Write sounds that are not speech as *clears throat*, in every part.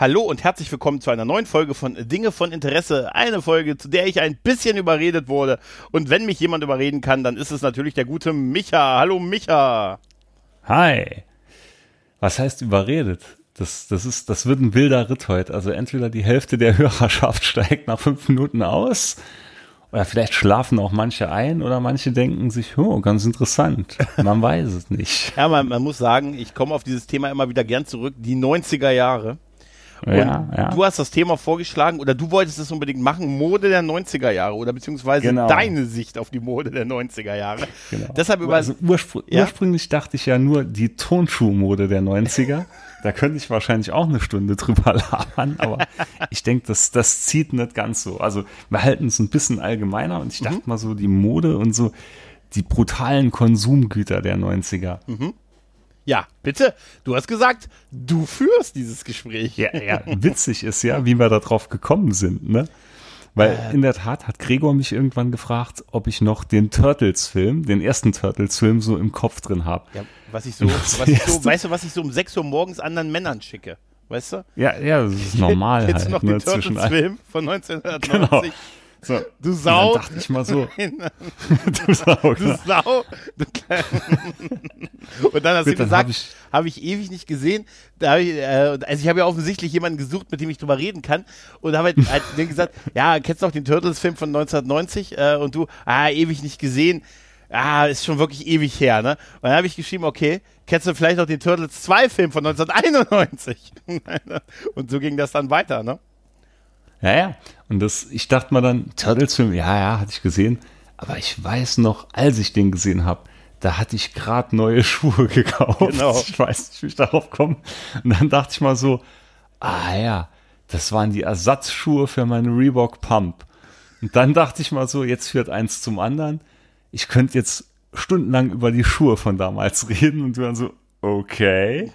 Hallo und herzlich willkommen zu einer neuen Folge von Dinge von Interesse. Eine Folge, zu der ich ein bisschen überredet wurde. Und wenn mich jemand überreden kann, dann ist es natürlich der gute Micha. Hallo Micha. Hi. Was heißt überredet? Das, das ist, das wird ein wilder Ritt heute. Also entweder die Hälfte der *laughs* Hörerschaft steigt nach fünf Minuten aus, oder vielleicht schlafen auch manche ein, oder manche denken sich, oh, ganz interessant. Man weiß es nicht. *laughs* Ja, man, man muss sagen, ich komme auf dieses Thema immer wieder gern zurück. Die 90er Jahre. Und Ja, ja. du hast das Thema vorgeschlagen oder du wolltest es unbedingt machen, Mode der 90er Jahre oder beziehungsweise Genau. deine Sicht auf die Mode der 90er Jahre. Genau. Deshalb über also urspr Ja? ursprünglich dachte ich ja nur die Tonschuhmode der 90er. *laughs* Da könnte ich wahrscheinlich auch eine Stunde drüber labern, aber *laughs* ich denke, das, das zieht nicht ganz so. Also wir halten es ein bisschen allgemeiner und ich dachte mal so die Mode und so die brutalen Konsumgüter der 90er. Ja, bitte. Du hast gesagt, du führst dieses Gespräch. Ja, ja, witzig ist ja, wie wir da drauf gekommen sind, ne? Weil Äh. in der Tat hat Gregor mich irgendwann gefragt, ob ich noch den Turtles-Film, den ersten Turtles-Film so im Kopf drin habe. Ja, was ich so, was ich so, weißt du, was ich so um 6 Uhr morgens anderen Männern schicke? Weißt du? Ja, ja, das ist normal Kennst halt. du noch ne, den Turtles-Film von 1990? So, Du Sau. Dann dachte ich mal so, *laughs* *laughs* du Sau, Du. Sau. Du *laughs* Und dann hast Gut, du hab gesagt, ich- habe ich, ewig nicht gesehen. Da hab ich, äh, also ich habe ja offensichtlich jemanden gesucht, mit dem ich drüber reden kann. Und habe halt, halt denen gesagt, ja, kennst du noch den Turtles-Film von 1990? Äh, und du, ah, ewig nicht gesehen. Ah, ist schon wirklich ewig her, ne? Und dann habe ich geschrieben, okay, kennst du vielleicht noch den Turtles 2-Film von 1991? und so ging das dann weiter, ne? Ja, ja. Und das, ich dachte mal dann, Turtles-Film, ja, ja, hatte ich gesehen. Aber ich weiß noch, als ich den gesehen habe, da hatte ich gerade neue *laughs* Schuhe gekauft. Genau. Ich weiß nicht, wie ich darauf komme. Und dann dachte ich mal so, ah ja, das waren die Ersatzschuhe für meine Reebok Pump. Und dann dachte ich mal so, jetzt führt eins zum anderen. Ich könnte jetzt stundenlang über die Schuhe von damals *laughs* reden und dann so, okay.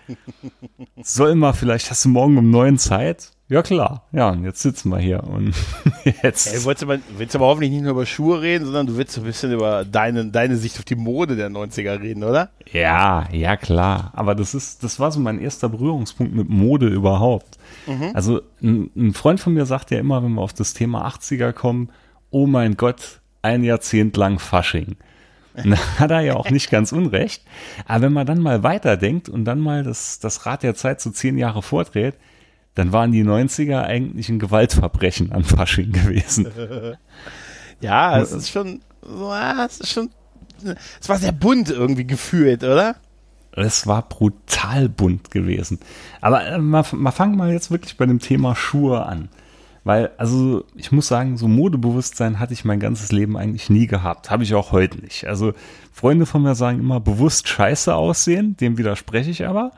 Soll mal, vielleicht hast du morgen um neun Zeit? Ja klar, ja, und jetzt sitzen wir hier und *laughs* jetzt. Ey, du wolltest aber, willst aber hoffentlich nicht nur über Schuhe reden, sondern du willst so ein bisschen über deine, deine Sicht auf die Mode der 90er reden, oder? Ja, ja klar. Aber das ist, das war so mein erster Berührungspunkt mit Mode überhaupt. Also ein, ein Freund von mir sagt ja immer, wenn wir auf das Thema 80er kommen, oh mein Gott, ein Jahrzehnt lang Fasching. *laughs* Und da hat er ja auch nicht ganz unrecht. Aber wenn man dann mal weiterdenkt und dann mal das, das Rad der Zeit so zehn Jahre vordreht, dann waren die 90er eigentlich ein Gewaltverbrechen an Fasching gewesen. *laughs* Ja, es ist schon, ah, es ist schon, es war sehr bunt irgendwie gefühlt, oder? Es war brutal bunt gewesen. Aber äh, mal, mal fangen mal jetzt wirklich bei dem Thema Schuhe an. Weil, also, ich muss sagen, so Modebewusstsein hatte ich mein ganzes Leben eigentlich nie gehabt. Habe ich auch heute nicht. Also, Freunde von mir sagen immer, bewusst scheiße aussehen. Dem widerspreche ich aber.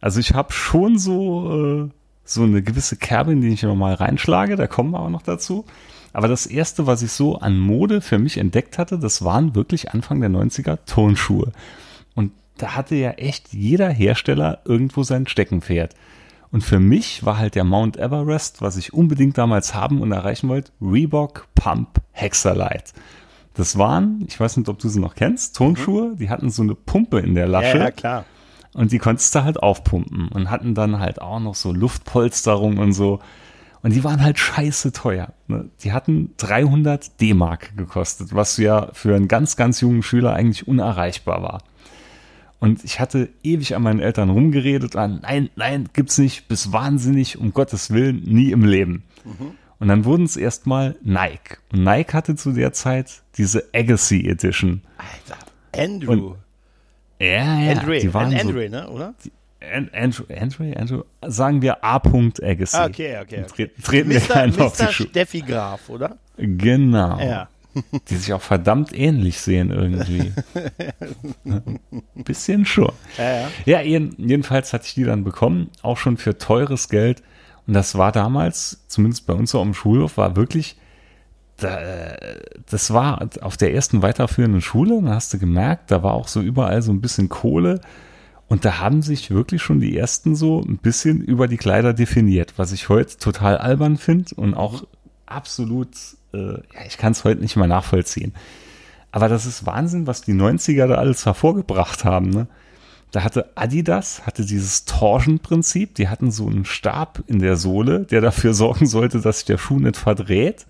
Also, ich habe schon so, äh, so eine gewisse Kerbe, in die ich immer mal reinschlage. Da kommen wir aber noch dazu. Aber das erste, was ich so an Mode für mich entdeckt hatte, das waren wirklich Anfang der 90er Tonschuhe. Und da hatte ja echt jeder Hersteller irgendwo sein Steckenpferd. Und für mich war halt der Mount Everest, was ich unbedingt damals haben und erreichen wollte, Reebok Pump Hexalite. Das waren, ich weiß nicht, ob du sie noch kennst, Tonschuhe, die hatten so eine Pumpe in der Lasche Ja, ja, klar. und die konntest du halt aufpumpen und hatten dann halt auch noch so Luftpolsterung und so. Und die waren halt scheiße teuer. Ne? Die hatten 300 D-Mark gekostet, was ja für einen ganz, ganz jungen Schüler eigentlich unerreichbar war. Und ich hatte ewig an meinen Eltern rumgeredet, an, nein, nein, gibt's nicht, bis wahnsinnig, um Gottes Willen, nie im Leben. Und dann wurden es erstmal Nike. Und Nike hatte zu der Zeit diese Agassi Edition. Alter, Andrew. Ja, ja, Andre, die waren An- so Andre, ne, oder? An- Andrew, Andrew, Andrew, sagen wir A. Agassi. Ah, okay, okay. okay. Tre treten wir Mr. keinen auf die. Schuhe. Steffi Graf, oder? Genau. Ja. *laughs* Die sich auch verdammt ähnlich sehen irgendwie. Ein *laughs* bisschen schon. Ja, ja. Ja, jeden, jedenfalls hatte ich die dann bekommen, auch schon für teures Geld. Und das war damals, zumindest bei uns so am Schulhof, war wirklich, da, das war auf der ersten weiterführenden Schule, da hast du gemerkt, da war auch so überall so ein bisschen Kohle. Und da haben sich wirklich schon die ersten so ein bisschen über die Kleider definiert, was ich heute total albern finde und auch absolut, äh, ja, ich kann es heute nicht mal nachvollziehen. Aber das ist Wahnsinn, was die 90er da alles hervorgebracht haben. Ne? Da hatte Adidas, hatte dieses Torsion-Prinzip. Die hatten so einen Stab in der Sohle, der dafür *laughs* sorgen sollte, dass sich der Schuh nicht verdreht.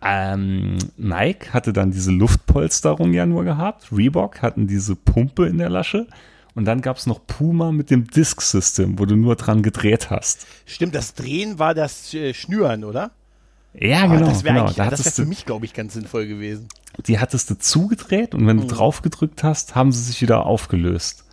Ähm, Nike hatte dann diese Luftpolsterung ja nur gehabt. Reebok hatten diese Pumpe in der Lasche. Und dann gab es noch Puma mit dem Disk-System, wo du nur dran gedreht hast. Stimmt, das Drehen war das äh, Schnüren, oder? Ja, Aber genau. das wäre genau. Da das hattest für mich, glaube ich, ganz sinnvoll gewesen. die hattest du zugedreht und wenn du drauf gedrückt hast, haben sie sich wieder aufgelöst.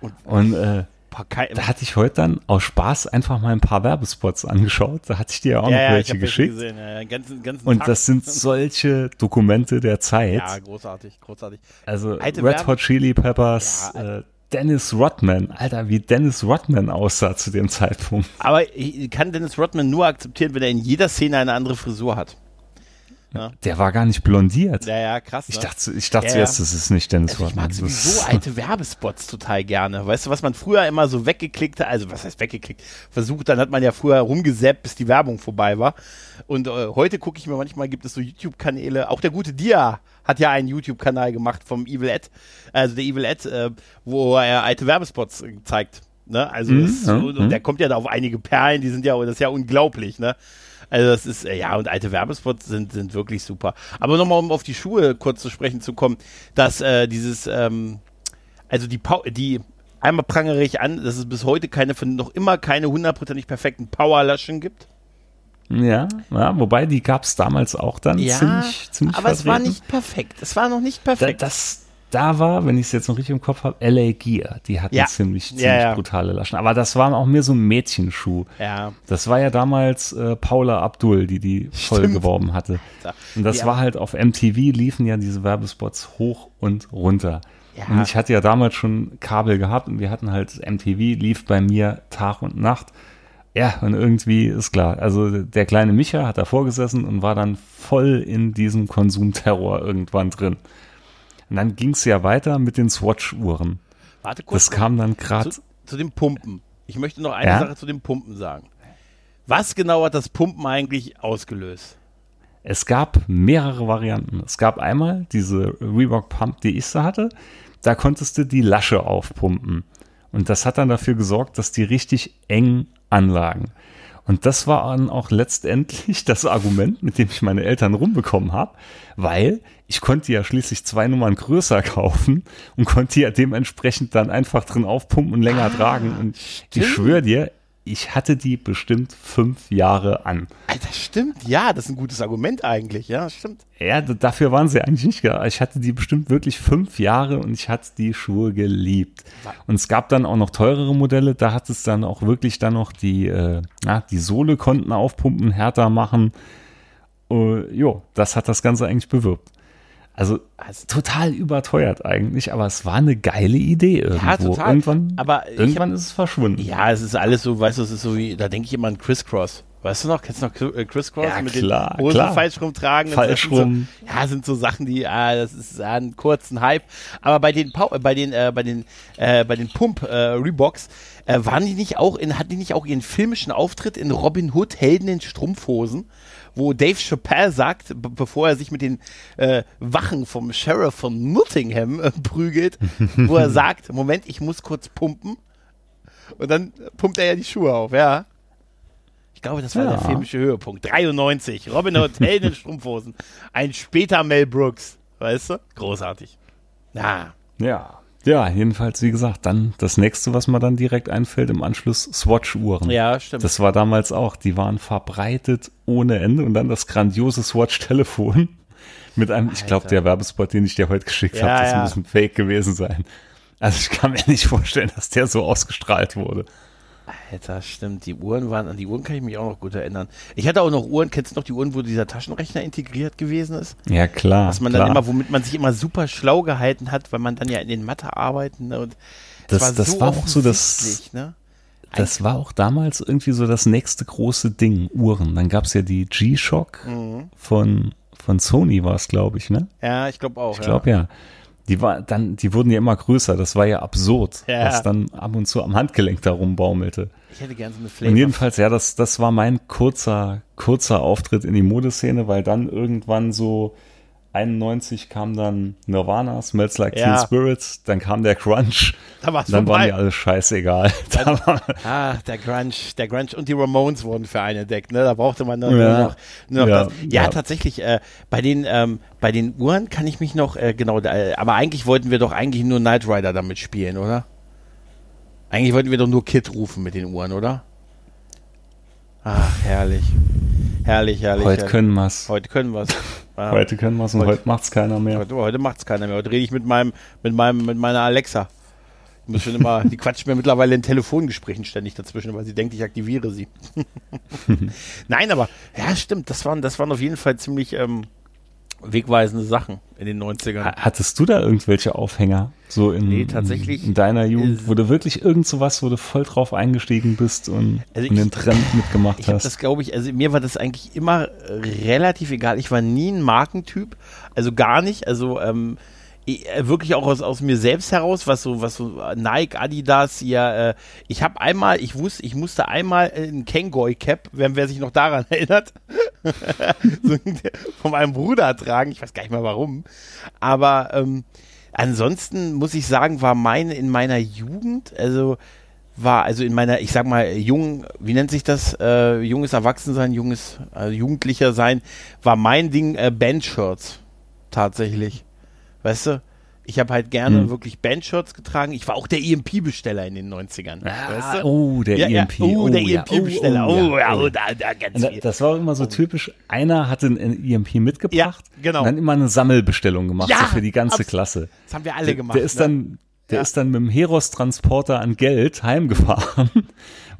Und Und äh, da hatte ich heute dann aus Spaß einfach mal ein paar Werbespots angeschaut. Da hatte ich dir ja auch noch ja, ja, ich welche geschickt. gesehen. Ja, ja, ganzen, ganzen Und Tag. das sind solche Dokumente der Zeit. ja großartig, großartig. Also Alte Red Werbe- Hot Chili Peppers, Ja, äh, Dennis Rodman. Alter, wie Dennis Rodman aussah zu dem Zeitpunkt. Aber ich kann Dennis Rodman nur akzeptieren, wenn er in jeder Szene eine andere Frisur hat. Der war gar nicht blondiert. Ja, ja, krass. Ich ne? dachte, ich dachte Ja, zuerst, ja. das ist nicht Dennis Also ich Rodman. mag Das sowieso alte Werbespots total gerne. Weißt du, was man früher immer so weggeklickt hat, also was heißt weggeklickt? Versucht, dann hat man ja früher rumgesäppt, bis die Werbung vorbei war. Und äh, heute gucke ich mir manchmal, gibt es so YouTube-Kanäle, auch der gute Dia hat ja einen YouTube-Kanal gemacht vom Evil Ed, also der Evil Ed, äh, wo er alte Werbespots äh, zeigt. Ne? Also Mhm, das so, mhm, und der kommt ja da auf einige Perlen, die sind ja, das ist ja unglaublich, ne? Also das ist, äh, ja, und alte Werbespots sind, sind wirklich super. Aber nochmal, um auf die Schuhe kurz zu sprechen zu kommen, dass äh, dieses, ähm, also die, Pau die einmal prangere ich an, dass es bis heute keine, von noch immer keine hundertprozentig perfekten Powerlaschen gibt. Ja, ja, wobei die gab es damals auch dann ziemlich, ziemlich aber es war vertreten. nicht perfekt. Es war noch nicht Da, perfekt. das, da war, wenn ich es jetzt noch richtig im Kopf habe, LA Gear. Die hatten Ja. ziemlich, ziemlich Ja, ja. brutale Laschen. Aber das waren auch mehr so Mädchenschuh. ja. Das war ja damals äh, Paula Abdul, die die voll Stimmt. geworben hatte. Und das war halt auf MTV liefen ja diese Werbespots hoch und runter. Und ich hatte ja damals schon Kabel gehabt und wir hatten halt MTV lief bei mir Tag und Nacht. Ja, und irgendwie ist klar. Also der kleine Micha hat davor gesessen und war dann voll in diesem Konsumterror irgendwann drin. Und dann ging es ja weiter mit den Swatch-Uhren. Warte kurz. Das kam dann gerade. zu, zu dem Pumpen. Ich möchte noch eine Ja? Sache zu dem Pumpen sagen. Was genau hat das Pumpen eigentlich ausgelöst? Es gab mehrere Varianten. Es gab einmal diese Reebok Pump, die ich so hatte. Da konntest du die Lasche aufpumpen. Und das hat dann dafür gesorgt, dass die richtig eng anlagen. Und das war dann auch letztendlich *laughs* das Argument, mit dem ich meine Eltern rumbekommen habe, weil ich konnte ja schließlich zwei Nummern größer *laughs* kaufen und konnte ja dementsprechend dann einfach drin aufpumpen und länger tragen. Und ich schwöre dir, ich hatte die bestimmt fünf Jahre an. Alter, stimmt. Ja, das ist ein gutes Argument eigentlich. Ja, stimmt. Ja, dafür waren sie eigentlich nicht gedacht. Ich hatte die bestimmt wirklich fünf Jahre und ich hatte die Schuhe geliebt. Und es gab dann auch noch teurere Modelle, da hat es dann auch wirklich dann noch die, äh, na, die Sohle konnten aufpumpen, härter machen. Uh, jo, das hat das Ganze eigentlich bewirbt. Also Also- total überteuert eigentlich, aber es war eine geile Idee irgendwo. total. Irgendwann, Aber irgendwann ist es verschwunden. Ja, es ist alles so, weißt du, es ist so wie, da denke ich immer an Crisscross. Weißt du noch, kennst du noch äh, Crisscross Ja, mit klar, den Hosen klar. falsch rumtragen? Falsch das sind rum. So, ja, sind so Sachen, die, ah, das ist ah, ein kurzen Hype. Aber bei den Pau äh, bei den äh, bei den äh, bei den Pump äh, Reeboks äh, waren die nicht auch in hatten die nicht auch ihren filmischen Auftritt in Robin Hood Helden in Strumpfhosen, wo Dave Chappelle sagt, be- bevor er sich mit den äh, Wachen vom Sheriff von Nottingham äh, prügelt, *laughs* wo er sagt, Moment, ich muss kurz pumpen. Und dann pumpt er ja die Schuhe auf, ja. Ich glaube, das war Ja. der filmische Höhepunkt. 93. Robin Hood, Helden in *laughs* Strumpfhosen. Ein später Mel Brooks. Weißt du? Großartig. Ja. Ja. Ja, jedenfalls, wie gesagt, dann das nächste, was mir dann direkt einfällt, im Anschluss Swatch-Uhren. Ja, stimmt. Das war damals auch, die waren verbreitet ohne Ende und dann das grandiose Swatch-Telefon *laughs* mit einem, ich glaube, Alter. der Werbespot, den ich dir heute geschickt Ja, habe, das ja. muss ein Fake gewesen sein. Also ich kann mir nicht vorstellen, dass der so ausgestrahlt wurde. Alter, stimmt. Die Uhren waren, an die Uhren kann ich mich auch noch gut erinnern. Ich hatte auch noch Uhren, kennst du noch die Uhren, wo dieser Taschenrechner integriert gewesen ist? Ja, klar. Was man klar. dann immer, womit man sich immer super schlau gehalten hat, weil man dann ja in den Mathe arbeiten ne, und es Das- das war auch so das- Ne? Das war auch damals irgendwie so das nächste große Ding, Uhren. Dann gab's ja die G-Shock Mhm. von, von Sony war es, glaube ich, ne? Ja, ich glaube auch. Ich glaube ja. Die war dann, die wurden ja immer größer. Das war ja absurd, Ja. was dann ab und zu am Handgelenk da rumbaumelte. Ich hätte gerne so eine Und Flavor. jedenfalls, ja, das, das war mein kurzer, kurzer Auftritt in die Modeszene, weil dann irgendwann so 91 kam dann Nirvana, Smells Like Ja. Teen Spirits, dann kam der Crunch, Da war's dann waren vorbei. die alle scheißegal. *laughs* Da war, Ah, der Grunge, der Grunge und die Ramones wurden für einen entdeckt, ne? Da brauchte man dann Ja. nur noch, nur noch Ja, das. Ja, ja. tatsächlich, äh, bei den, ähm, bei den Uhren kann ich mich noch, äh, genau, da, äh, aber eigentlich wollten wir doch eigentlich nur Knight Rider damit spielen, oder? Eigentlich wollten wir doch nur Kid rufen mit den Uhren, oder? Ach, herrlich. Herrlich, herrlich. heute herrlich. können wir's. Heute können wir es. *laughs* Heute können wir's und Heute- heute macht's keiner mehr. Heute, heute macht's keiner mehr. Heute rede ich mit meinem, mit meinem, mit meiner Alexa. Ich muss schon immer, *laughs* die quatscht mir mittlerweile in Telefongesprächen ständig dazwischen, weil sie denkt, ich aktiviere sie. *laughs* Nein, aber ja, stimmt. Das waren, das waren auf jeden Fall ziemlich ähm, wegweisende Sachen in den 90ern. Ha- Hattest du da irgendwelche Aufhänger? So in, Nee, tatsächlich in deiner Jugend, wo du wirklich irgend so was, wo du voll drauf eingestiegen bist und, Also und ich- den Trend mitgemacht Ich hast? das, glaube ich, also mir war das eigentlich immer relativ egal. Ich war nie ein Markentyp, also gar nicht. Also ähm, äh, wirklich auch aus, aus mir selbst heraus, was so, was so Nike, Adidas, ja. Äh, ich habe einmal, ich wusste, ich musste einmal ein Kangol Cap, wer, wer sich noch daran *laughs* erinnert, *laughs* von meinem Bruder tragen. Ich weiß gar nicht mehr warum, aber ähm, ansonsten muss ich sagen, war meine in meiner Jugend, also war also in meiner, ich sag mal, jung, wie nennt sich das, äh, junges Erwachsensein, junges äh, Jugendlicher sein, war mein Ding äh, Bandshirts tatsächlich. Weißt du? Ich habe halt gerne Hm. wirklich Bandshirts getragen. Ich war auch der EMP-Besteller in den 90ern. weißt du? oh, der ja, ja, EMP. oh, der ja, EMP-Besteller. Oh, ja, oh. oh, da, da ganz viel. Das war immer so typisch, einer hatte ein EMP mitgebracht Ja, genau. und dann immer eine Sammelbestellung gemacht, Ja, so für die ganze Klasse. Das haben wir alle Der, gemacht. der ist ne? dann, der Ja. ist dann mit dem Heros-Transporter an Geld heimgefahren,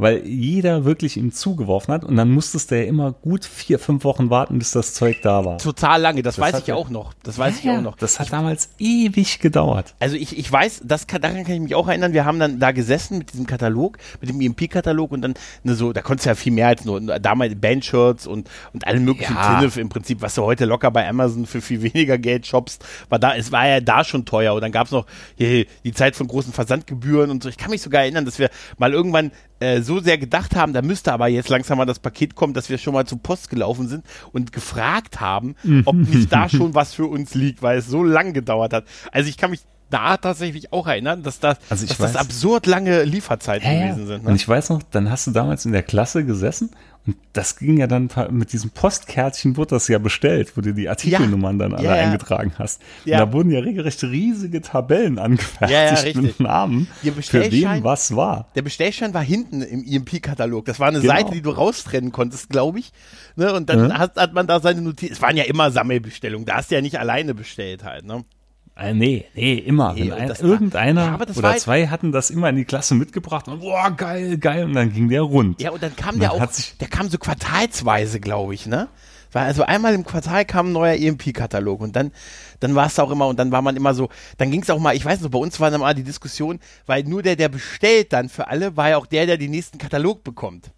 weil jeder wirklich ihm zugeworfen hat und dann musstest du ja immer gut vier, fünf Wochen warten, bis das Zeug da war. total lange. Das, weiß hat ich ja auch noch. Das weiß ich Ja, auch noch. Das hat damals ewig gedauert. Also ich, ich weiß, das kann, daran kann ich mich auch erinnern, wir haben dann da gesessen mit diesem Katalog, mit dem EMP-Katalog und dann ne, so, da konntest du ja viel mehr als nur damals Bandshirts und, und alle möglichen Ja. Tinnef im Prinzip, was du heute locker bei Amazon für viel weniger Geld shoppst, war da, es war ja da schon teuer und dann gab es noch hier, die Zeit von großen Versandgebühren und so. Ich kann mich sogar erinnern, dass wir mal irgendwann äh, so sehr gedacht haben, da müsste aber jetzt langsam mal das Paket kommen, dass wir schon mal zur Post gelaufen sind und gefragt haben, ob nicht da schon was für uns liegt, weil es so lang gedauert hat. Also ich kann mich da tatsächlich auch erinnern, dass das, Also ich dass das weiß- absurd lange Lieferzeiten Ja, ja. gewesen sind. Und Ne? ich weiß noch, dann hast du damals in der Klasse gesessen und das ging ja dann mit diesem Postkärtchen wurde das ja bestellt, wo du die Artikelnummern dann alle Ja, ja. eingetragen hast. Ja. Und da wurden ja regelrecht riesige Tabellen angefertigt Ja, ja, mit Namen, für wen was war. Der Bestellschein war hinten im EMP-Katalog. Das war eine Genau. Seite, die du raustrennen konntest, glaube ich. Ne? Und dann hat, hat man da seine Notizen. Es waren ja immer Sammelbestellungen. Da hast du ja nicht alleine bestellt halt. Ne? Äh, nee, nee, immer. Nee, ein, das war- irgendeiner Ja, war oder halt- zwei hatten das immer in die Klasse mitgebracht und boah, geil, geil. Und dann ging der rund. Ja, und dann kam Und der dann auch, der kam so quartalsweise, glaube ich, ne? Weil also einmal im Quartal kam ein neuer EMP-Katalog und dann, dann war es auch immer, und dann war man immer so, dann ging es auch mal, ich weiß noch, bei uns war dann mal die Diskussion, weil nur der, der bestellt dann für alle, war ja auch der, der den nächsten Katalog bekommt.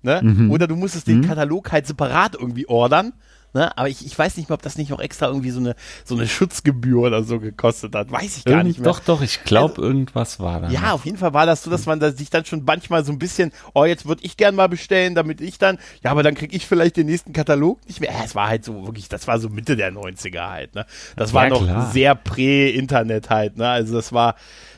Ne? Mhm. Oder du musstest den Katalog halt separat irgendwie ordern. Ne? Aber ich, ich weiß nicht mehr, ob das nicht noch extra irgendwie so eine, so eine Schutzgebühr oder so gekostet hat. Weiß ich gar Irgend- nicht mehr. Doch, doch, ich glaube, irgendwas war da. Ja, auf jeden Fall war das so, dass man da sich dann schon manchmal so ein bisschen, oh, jetzt würde ich gern mal bestellen, damit ich dann, ja, aber dann krieg ich vielleicht den nächsten Katalog nicht mehr. Es war halt so wirklich, das war so Mitte der 90er halt, ne? Das war Ja, noch klar. sehr prä-Internet halt, ne? Also das war,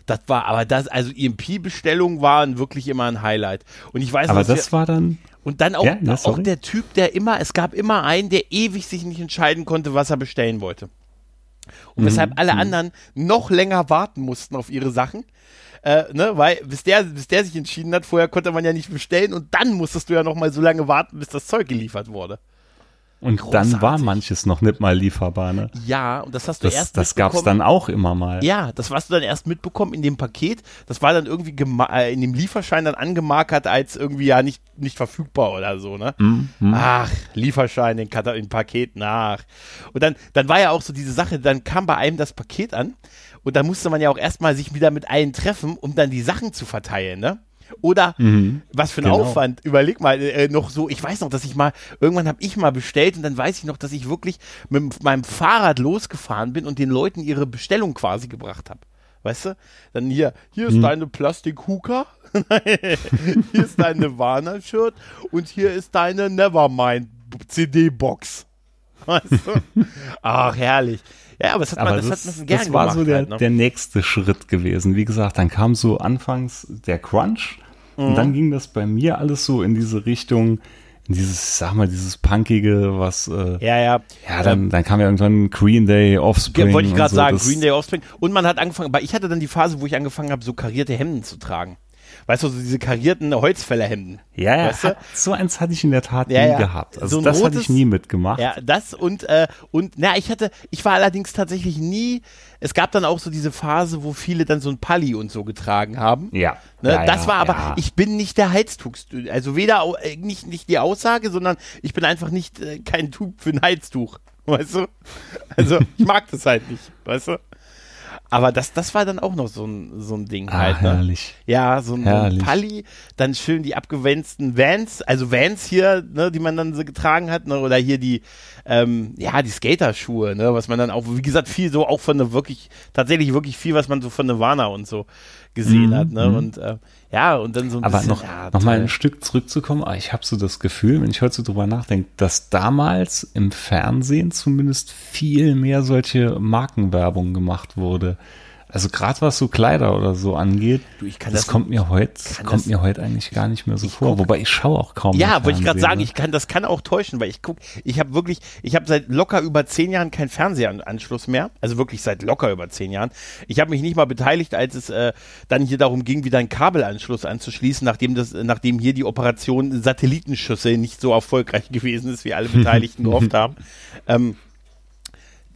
das war, aber das, also EMP-Bestellungen waren wirklich immer ein Highlight. Und ich weiß Aber das wir, war dann, und dann auch, Ja, na, auch der Typ, der immer, es gab immer einen, der ewig sich nicht entscheiden konnte, was er bestellen wollte. Und Mhm. weshalb alle anderen noch länger warten mussten auf ihre Sachen. Äh, ne, weil bis der, bis der sich entschieden hat, vorher konnte man ja nicht bestellen und dann musstest du ja noch mal so lange warten, bis das Zeug geliefert wurde. Und Großartig. dann war manches noch nicht mal lieferbar, ne? Ja, und das hast du Das, erst das gab's mitbekommen. dann auch immer mal. Ja, das hast du dann erst mitbekommen in dem Paket. Das war dann irgendwie äh, in dem Lieferschein dann angemarkert als irgendwie ja nicht, nicht verfügbar oder so, ne? Mhm. Ach, Lieferschein, den, Kata in Paket nach. Und dann, dann war ja auch so diese Sache, dann kam bei einem das Paket an und dann musste man ja auch erstmal sich wieder mit allen treffen, um dann die Sachen zu verteilen, ne? Oder was für ein genau. Aufwand. Überleg mal, äh, noch so, ich weiß noch, dass ich mal, irgendwann habe ich mal bestellt und dann weiß ich noch, dass ich wirklich mit meinem Fahrrad losgefahren bin und den Leuten ihre Bestellung quasi gebracht habe. Weißt du? Dann hier, hier ist deine Plastik-Huka, *laughs* hier ist dein Nirvana-Shirt und hier ist deine Nevermind CD-Box. *laughs* Weißt du? Ach, herrlich. Ja, aber das hat man, Aber das, das, hat man gern das war gemacht. so der, halt, ne? der nächste Schritt gewesen. Wie gesagt, dann kam so anfangs der Crunch und Mhm. dann ging das bei mir alles so in diese Richtung, in dieses, sag mal, dieses Punkige, was, äh, ja, ja. ja, dann, dann kam ja irgendwann Green Day, Offspring. Ja, wollte ich und gerade so, sagen, Green Day Offspring. Und man hat angefangen, aber ich hatte dann die Phase, wo ich angefangen habe, so karierte Hemden zu tragen. Weißt du, so diese karierten Holzfällerhemden. Ja, ja, Weißt du? hat, so eins hatte ich in der Tat Ja, nie ja. gehabt. Also So das hatte rotes- ich nie mitgemacht. Ja, das und, äh, und, na, ich hatte, ich war allerdings tatsächlich nie, es gab dann auch so diese Phase, wo viele dann so ein Palli und so getragen haben. Ja. Ne, ja, das war aber, ich bin nicht der Heiztuch, also weder, äh, nicht, nicht die Aussage, sondern ich bin einfach nicht äh, kein Typ für ein Heiztuch, *laughs* weißt du? Also, ich mag das halt nicht, weißt du? Aber das, das war dann auch noch so ein, so ein Ding ah, halt, ne? herrlich. Ja, so ein, so ein Herrlich. Palli, dann schön die abgewänzten Vans, also Vans hier, ne, die man dann so getragen hat, ne, oder hier die, ähm, ja, die Skaterschuhe, ne, was man dann auch, wie gesagt, viel so auch von der wirklich, tatsächlich wirklich viel, was man so von Nirvana und so gesehen Mhm, hat, ne, mhm. und, äh, ja, und dann so ein Aber bisschen, noch, ja, noch mal ein Stück zurückzukommen, ah, ich habe so das Gefühl, wenn ich heute so drüber nachdenke, dass damals im Fernsehen zumindest viel mehr solche Markenwerbung gemacht wurde. Also gerade was so Kleider oder so angeht, Du, das, das- kommt mir heute kommt mir heute eigentlich gar nicht mehr so vor. guck- Wobei ich schaue auch kaum. Ja, wollte ich gerade sagen, ne? ich kann, das kann auch täuschen, weil ich guck, ich habe wirklich, ich habe seit locker über zehn Jahren keinen Fernsehanschluss mehr, also wirklich seit locker über zehn Jahren. Ich habe mich nicht mal beteiligt, als es äh, dann hier darum ging, wieder einen Kabelanschluss anzuschließen, nachdem das, nachdem hier die Operation Satellitenschüsse nicht so erfolgreich *laughs* gewesen ist, wie alle *laughs* Beteiligten gehofft haben. Ähm,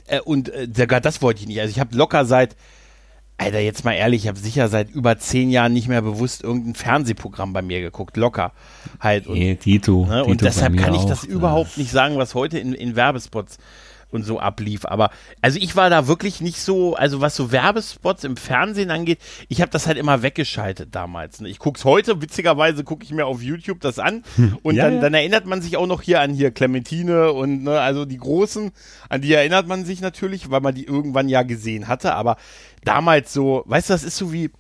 äh, und äh, sogar das wollte ich nicht. Also ich habe locker seit Alter, jetzt mal ehrlich, ich habe sicher seit über zehn Jahren nicht mehr bewusst irgendein Fernsehprogramm bei mir geguckt, locker halt. Und, Nee, Dito. ne? Dito und deshalb kann ich auch, das äh, überhaupt nicht sagen, was heute in, in Werbespots und so ablief. Aber also ich war da wirklich nicht so, also was so Werbespots im Fernsehen angeht, ich habe das halt immer weggeschaltet damals. Ne? Ich guck's heute, witzigerweise gucke ich mir auf YouTube das an *laughs* und Ja, dann, ja. dann erinnert man sich auch noch hier an hier Clementine und ne, also die großen, an die erinnert man sich natürlich, weil man die irgendwann ja gesehen hatte. Aber damals so, weißt du, das ist so wie,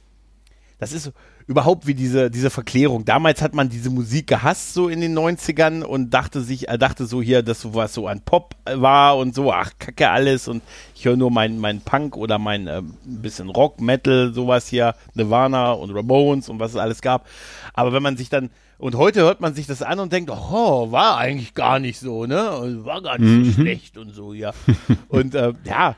das ist so, überhaupt wie diese, diese Verklärung. Damals hat man diese Musik gehasst, so in den 90ern und dachte sich, er dachte so hier, dass sowas so an Pop äh, war und so, ach, kacke alles und ich höre nur mein, mein Punk oder mein äh, bisschen Rock, Metal, sowas hier, Nirvana und Ramones und was es alles gab. Aber wenn man sich dann, und heute hört man sich das an und denkt, oh, war eigentlich gar nicht so, ne? Und War gar nicht so schlecht und so, ja. *laughs* und äh, ja.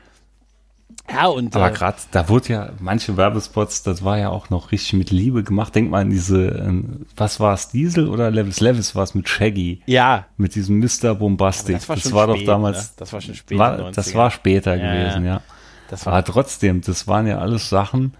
Ja, und Aber äh, gerade, da wurde ja manche Werbespots, das war ja auch noch richtig mit Liebe gemacht. Denk mal an diese, äh, was war es, Diesel oder Levis? Levis war es mit Shaggy, ja, mit diesem Mr. Bombastic. das war das schon war spät, doch damals, ne? Das war schon spät. in den war, das 90ern. war später Ja, gewesen, ja. Das war Aber trotzdem, das waren ja alles Sachen,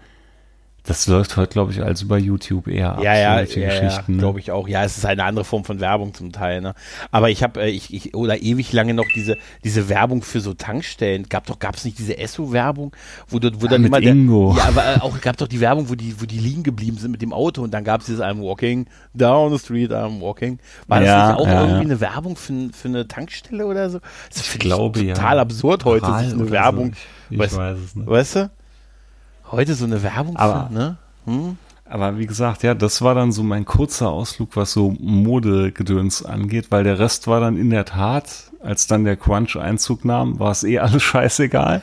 das läuft heute, glaube ich, als über YouTube eher ab. Ja, ja, ja, ja Geschichten. glaube ich auch. Ja, es ist eine andere Form von Werbung zum Teil. Ne? Aber ich habe, äh, ich, ich oder ewig lange noch diese diese Werbung für so Tankstellen. Gab doch, gab es nicht diese Esso-Werbung, wo du, wo dann mit immer der, Ingo. ja, aber äh, auch gab doch die Werbung, wo die, wo die liegen geblieben sind mit dem Auto und dann gab es dieses I'm walking down the street, I'm walking. War das Ja, nicht auch irgendwie eine Werbung für, für eine Tankstelle oder so? Das finde glaube, ja. total absurd heute, sich eine Werbung. So. Ich, ich weißt, weiß es nicht. weißt du? Heute so eine Werbung Aber- für, ne? Hm? Aber wie gesagt, ja, das war dann so mein kurzer Ausflug, was so Modegedöns angeht, weil der Rest war dann in der Tat, als dann der Crunch Einzug nahm, war es eh alles *laughs* scheißegal.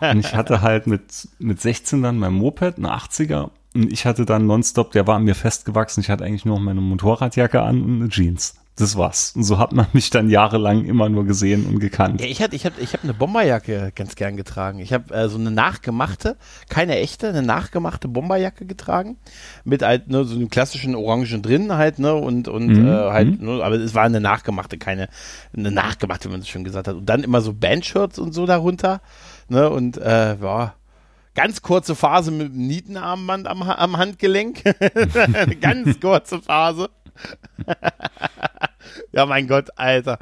und ich hatte halt mit, mit 16 dann mein Moped, eine 80er, und ich hatte dann nonstop, der war an mir festgewachsen, ich hatte eigentlich nur noch meine Motorradjacke an und eine Jeans. Das war's. Und so hat man mich dann jahrelang immer nur gesehen und gekannt. Ja, ich hatte, ich habe, ich habe eine Bomberjacke ganz gern getragen. Ich habe äh, so eine nachgemachte, keine echte, eine nachgemachte Bomberjacke getragen mit halt ne, so einem klassischen Orangen drin halt ne und und Mhm, äh, halt, ne, aber es war eine nachgemachte, keine eine nachgemachte, wie man es schon gesagt hat. Und dann immer so Bandshirts und so darunter, ne und äh, ja. Ganz kurze Phase mit dem Nietenarmband am, am Handgelenk. Eine *laughs* ganz kurze Phase. Ja, mein Gott, Alter.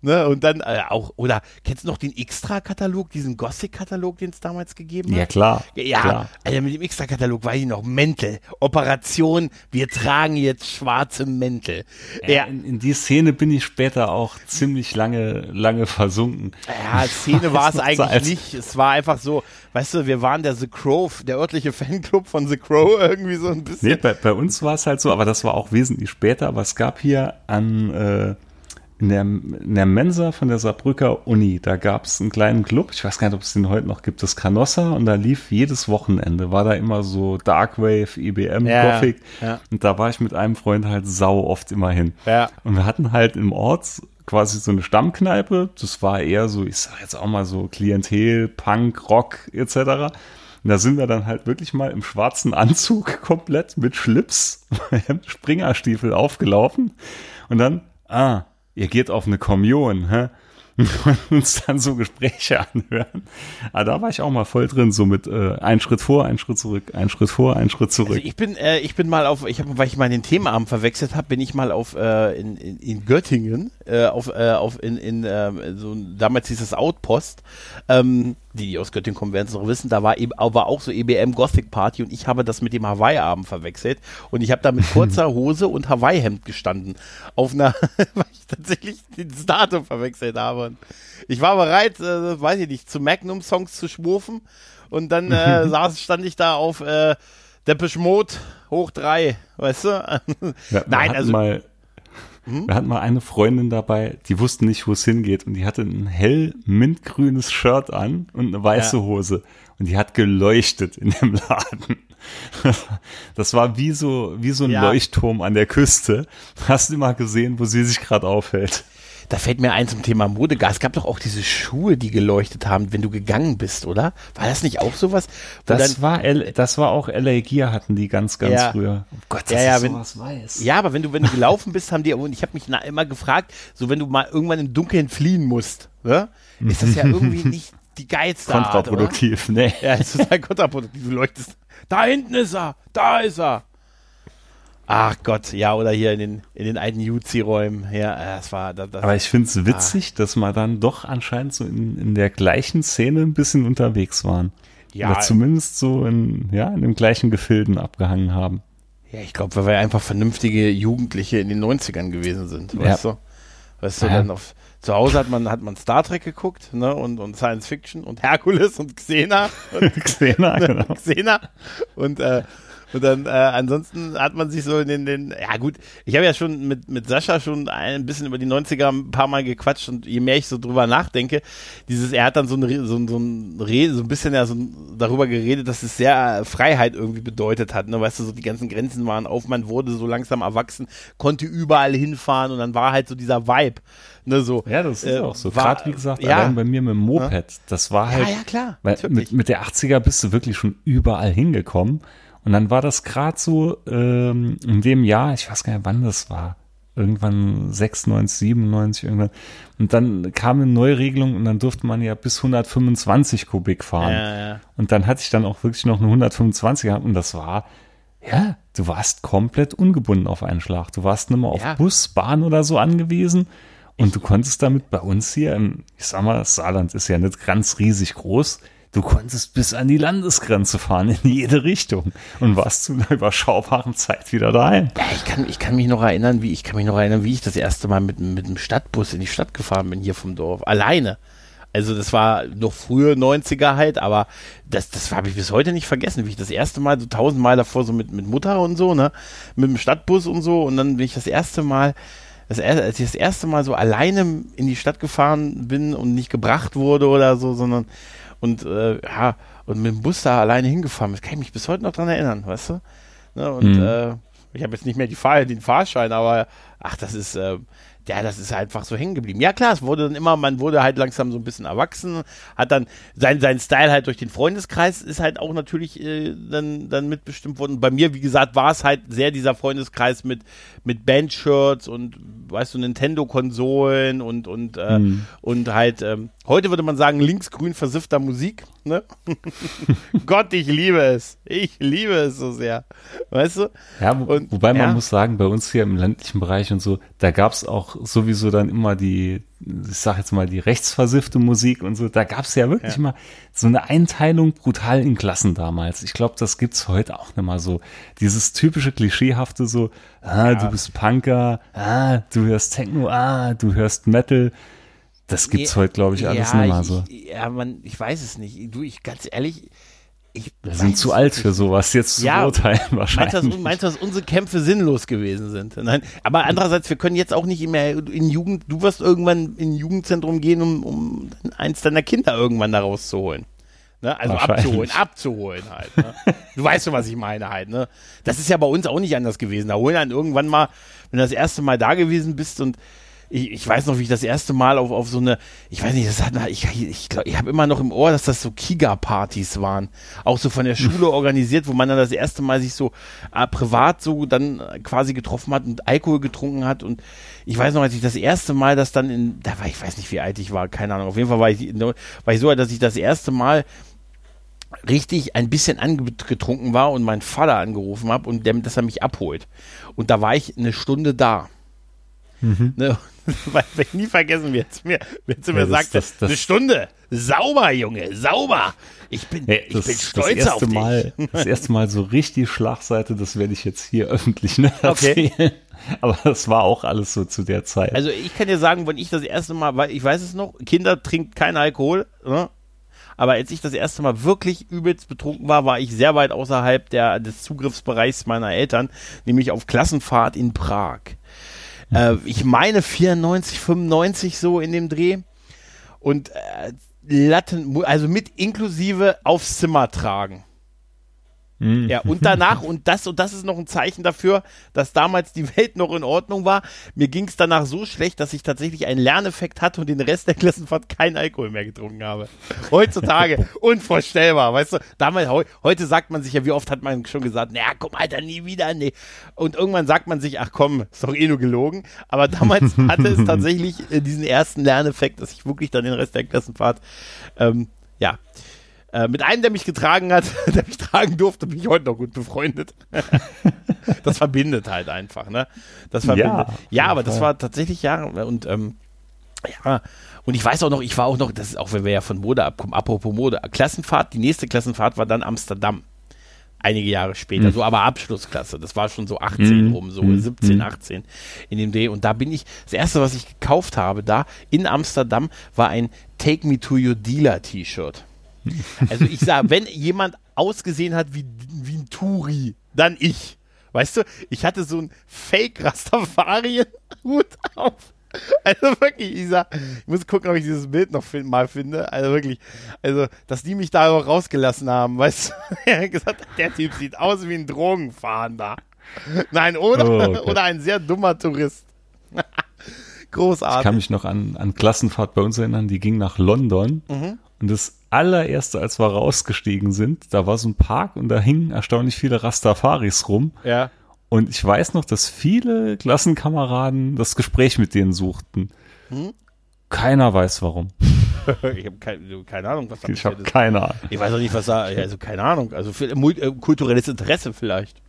Ne, und dann äh, auch, oder kennst du noch den Extra-Katalog, diesen Gothic-Katalog, den es damals gegeben hat? Ja, klar. Ja, klar. Alter, mit dem Extra-Katalog weiß ich noch, Mäntel, Operation, wir tragen jetzt schwarze Mäntel. Ja, Ja, in, in die Szene bin ich später auch ziemlich lange, lange versunken. ja Szene war es *laughs* eigentlich als- nicht. Es war einfach so, weißt du, wir waren der The Crow, der örtliche Fanclub von The Crow *laughs* irgendwie so ein bisschen. Nee, bei, bei uns war es halt so, aber das war auch wesentlich später, aber es gab hier an, äh, in der, in der Mensa von der Saarbrücker Uni, da gab es einen kleinen Club, ich weiß gar nicht, ob es den heute noch gibt, das Canossa, und da lief jedes Wochenende, war da immer so Darkwave, IBM, ja, Gothic, ja. und da war ich mit einem Freund halt sau oft immer hin. Ja. Und wir hatten halt im Ort quasi so eine Stammkneipe, das war eher so, ich sag jetzt auch mal so Klientel, Punk, Rock etc., und da sind wir dann halt wirklich mal im schwarzen Anzug *laughs* komplett mit Schlips, *laughs* Springerstiefel aufgelaufen. Und dann, ah, ihr geht auf eine Kommunion, hä? *laughs* und uns dann so Gespräche anhören. Aber da war ich auch mal voll drin, so mit äh, ein Schritt vor, ein Schritt zurück, ein Schritt vor, ein Schritt zurück. Also ich bin, äh, ich bin mal auf, ich habe, weil ich mal den Themenabend verwechselt habe, bin ich mal auf äh, in, in, in Göttingen, äh, auf, äh, auf in, in äh, so damals hieß es Outpost. Ähm, die, die aus Göttingen kommen, werden es noch wissen, da war, eben, war auch so EBM Gothic Party und ich habe das mit dem Hawaii-Abend verwechselt und ich habe da mit *laughs* kurzer Hose und Hawaii-Hemd gestanden. Auf einer, *laughs* weil ich tatsächlich das Datum verwechselt habe. Ich war bereit, äh, weiß ich nicht, zu Magnum-Songs zu schwurfen und dann äh, *laughs* saß, stand ich da auf äh, Depeche Mode hoch drei, weißt du? Ja, Nein, also. Mal hm? Wir hatten mal eine Freundin dabei, die wusste nicht, wo es hingeht und die hatte ein hell mintgrünes Shirt an und eine weiße ja. Hose und die hat geleuchtet in dem *laughs* Laden. Das war wie so, wie so ein ja. Leuchtturm an der Küste. Hast du immer gesehen, wo sie sich gerade aufhält. Da fällt mir ein zum Thema Modegas. Es gab doch auch diese Schuhe, die geleuchtet haben, wenn du gegangen bist, oder? War das nicht auch sowas? Das war, L das war auch LA Gear hatten die ganz, ganz ja. früher. Oh Gott, dass ja, ja, ich wenn, sowas weiß. Ja, aber wenn du, wenn du gelaufen bist, haben die, und ich habe mich immer gefragt, so wenn du mal irgendwann im Dunkeln fliehen musst, ne? ist das ja *laughs* irgendwie nicht die geilste Kontraproduktiv, Art, ne? Ja, es ist halt kontraproduktiv. Du leuchtest, da hinten ist er, da ist er. Ach Gott, ja, oder hier in den, in den alten Juzi-Räumen. Ja, das war. Das, Aber ich finde es witzig, ah. dass wir dann doch anscheinend so in, in der gleichen Szene ein bisschen unterwegs waren. Ja. Oder zumindest so in, ja, in dem gleichen Gefilden abgehangen haben. Ja, ich glaube, weil wir einfach vernünftige Jugendliche in den 90ern gewesen sind, weißt ja. du? Weißt du, ja. dann auf, zu Hause hat man, hat man Star Trek geguckt, ne, und, und Science Fiction und Herkules und Xena. Und, *laughs* Xena, *laughs* genau. Xena. Und, äh, und dann, äh, ansonsten hat man sich so in den, den ja gut, ich habe ja schon mit, mit Sascha schon ein bisschen über die 90er ein paar Mal gequatscht und je mehr ich so drüber nachdenke, dieses, er hat dann so, eine, so, so ein Rede, so ein bisschen ja so darüber geredet, dass es sehr Freiheit irgendwie bedeutet hat, ne, weißt du, so die ganzen Grenzen waren auf, man wurde so langsam erwachsen, konnte überall hinfahren und dann war halt so dieser Vibe. Ne, so, ja, das ist äh, auch so. Gerade wie gesagt, ja, allein bei mir mit dem Moped, das war halt. Ja, ja, klar. Weil mit, mit der 80er bist du wirklich schon überall hingekommen. Und dann war das gerade so ähm, in dem Jahr, ich weiß gar nicht, wann das war, irgendwann 96, 97 irgendwann. Und dann kam eine Neuregelung und dann durfte man ja bis 125 Kubik fahren. Ja, ja. Und dann hatte ich dann auch wirklich noch eine 125 gehabt und das war, ja, du warst komplett ungebunden auf einen Schlag. Du warst nicht mehr auf ja. Bus, Bahn oder so angewiesen. Und du konntest damit bei uns hier, im, ich sag mal, das Saarland ist ja nicht ganz riesig groß, Du konntest bis an die Landesgrenze fahren, in jede Richtung und warst zu einer überschaubaren Zeit wieder daheim. Ja, ich kann, ich kann mich noch erinnern, wie ich kann mich noch erinnern, wie ich das erste Mal mit, mit einem Stadtbus in die Stadt gefahren bin, hier vom Dorf. Alleine. Also das war noch frühe 90er halt, aber das, das habe ich bis heute nicht vergessen, wie ich das erste Mal so tausendmal davor so mit, mit Mutter und so, ne, mit dem Stadtbus und so und dann bin ich das erste Mal, das, als ich das erste Mal so alleine in die Stadt gefahren bin und nicht gebracht wurde oder so, sondern und äh, ja, und mit dem Bus da alleine hingefahren Das kann ich mich bis heute noch dran erinnern, weißt du? Ne, und mhm. äh, ich habe jetzt nicht mehr die Fahr den Fahrschein, aber ach, das ist, äh, ja, das ist einfach so hängen geblieben. Ja, klar, es wurde dann immer, man wurde halt langsam so ein bisschen erwachsen, hat dann sein, sein Style halt durch den Freundeskreis ist halt auch natürlich äh, dann, dann mitbestimmt worden. Bei mir, wie gesagt, war es halt sehr dieser Freundeskreis mit, mit Bandshirts und, weißt du, Nintendo-Konsolen und, und, äh, mhm. und halt, ähm, heute würde man sagen, linksgrün versiffter Musik. Ne? *laughs* Gott, ich liebe es. Ich liebe es so sehr. Weißt du? Ja, wo, und, wobei man ja. muss sagen, bei uns hier im ländlichen Bereich und so, da gab es auch sowieso dann immer die, ich sag jetzt mal, die rechtsversiffte Musik und so. Da gab es ja wirklich ja. mal so eine Einteilung brutal in Klassen damals. Ich glaube, das gibt's heute auch nicht mal so. Dieses typische Klischeehafte so, ah, ja. du bist Punker, ah, du hörst Techno, ah, du hörst Metal. Das gibt's ja, heute, glaube ich, alles ja, nicht mal so. Ich, ja, man, ich weiß es nicht. Du, ich ganz ehrlich, Ich Wir sind zu alt für sowas, jetzt zu Ja, beurteilen Meinst du, wahrscheinlich. dass, meinst du, dass unsere Kämpfe sinnlos gewesen sind? Nein. Aber andererseits, wir können jetzt auch nicht mehr in Jugend, du wirst irgendwann in ein Jugendzentrum gehen, um, um eins deiner Kinder irgendwann da rauszuholen. Ne? Also Wahrscheinlich. abzuholen, abzuholen halt. Ne? Du weißt schon, was ich meine halt. Ne? Das ist ja bei uns auch nicht anders gewesen. Da holen dann irgendwann mal, wenn du das erste Mal da gewesen bist und ich, ich weiß noch, wie ich das erste Mal auf, auf so eine, ich weiß nicht, das hat, ich, ich glaube, ich habe immer noch im Ohr, dass das so Kiga-Partys waren. Auch so von der Schule *laughs* organisiert, wo man dann das erste Mal sich so äh, privat so dann äh, quasi getroffen hat und Alkohol getrunken hat. Und ich weiß noch, als ich das erste Mal das dann in, da war ich weiß nicht, wie alt ich war, keine Ahnung. Auf jeden Fall war ich, war ich so alt, dass ich das erste Mal richtig ein bisschen angetrunken war und meinen Vater angerufen habe und der, dass er mich abholt. Und da war ich eine Stunde da. Ne? *laughs* Weil ich nie vergessen, er zu mir, er zu mir. Ja, sagte, das- das- eine Stunde, sauber, Junge, sauber. Ich bin, ich das, bin das stolz auf dich. Mal, das erste Mal so richtig Schlagseite, das werde ich jetzt hier öffentlich nicht *laughs* Okay. erzählen. Aber das war auch alles so zu der Zeit. Also ich kann dir sagen, wenn ich das erste Mal, weil ich weiß es noch, Kinder trinken keinen Alkohol, ne? aber als ich das erste Mal wirklich übelst betrunken war, war ich sehr weit außerhalb der, des Zugriffsbereichs meiner Eltern, nämlich auf Klassenfahrt in Prag. Äh, ich meine 94, 95 so in dem Dreh und äh, Latten, also mit inklusive aufs Zimmer tragen. Mhm. Ja, und danach, und das, und das ist noch ein Zeichen dafür, dass damals die Welt noch in Ordnung war. Mir ging es danach so schlecht, dass ich tatsächlich einen Lerneffekt hatte und den Rest der Klassenfahrt keinen Alkohol mehr getrunken habe. Heutzutage *laughs* unvorstellbar, weißt du? Damals, heu, heute sagt man sich ja, wie oft hat man schon gesagt, naja, komm, Alter, nie wieder, nee. Und irgendwann sagt man sich, ach komm, ist doch eh nur gelogen. Aber damals *laughs* hatte es tatsächlich äh, diesen ersten Lerneffekt, dass ich wirklich dann den Rest der Klassenfahrt, ähm, ja, äh, mit einem, der mich getragen hat, *laughs* der mich tragen durfte, bin ich heute noch gut befreundet. *laughs* das verbindet halt einfach, ne? Das verbindet. Ja, Ja, aber das war tatsächlich ja und ähm, ja und ich weiß auch noch, ich war auch noch, das ist auch wenn wir ja von Mode abkommen, apropos Mode, Klassenfahrt, die nächste Klassenfahrt war dann Amsterdam. Einige Jahre später, Mhm. so aber Abschlussklasse. Das war schon so 18 Mhm. rum, so Mhm. 17, Mhm. 18 in dem Dreh. Und da bin ich, das erste, was ich gekauft habe da in Amsterdam, war ein Take Me to Your Dealer T-Shirt. Also ich sag, wenn jemand ausgesehen hat wie, wie ein Turi, dann ich. Weißt du, ich hatte so einen Fake-Rastafarian-Hut auf. Also wirklich, ich sag, ich muss gucken, ob ich dieses Bild noch fin mal finde. Also wirklich, also, dass die mich da auch rausgelassen haben, weißt du? *laughs* Er hat gesagt, der Typ sieht aus wie ein Drogenfahnder. Nein, oder, Oh, okay. oder ein sehr dummer Tourist. *laughs* Ich Großartig. kann mich noch an, an Klassenfahrt bei uns erinnern, die ging nach London. Mhm. Und das allererste, als wir rausgestiegen sind, da war so ein Park und da hingen erstaunlich viele Rastafaris rum. Ja. Und ich weiß noch, dass viele Klassenkameraden das Gespräch mit denen suchten. Hm? Keiner weiß warum. *laughs* ich habe keine, keine Ahnung, was da Ich habe keine Ahnung. Ich weiß auch nicht, was da, also keine Ahnung. Also viel, mul- äh, kulturelles Interesse vielleicht.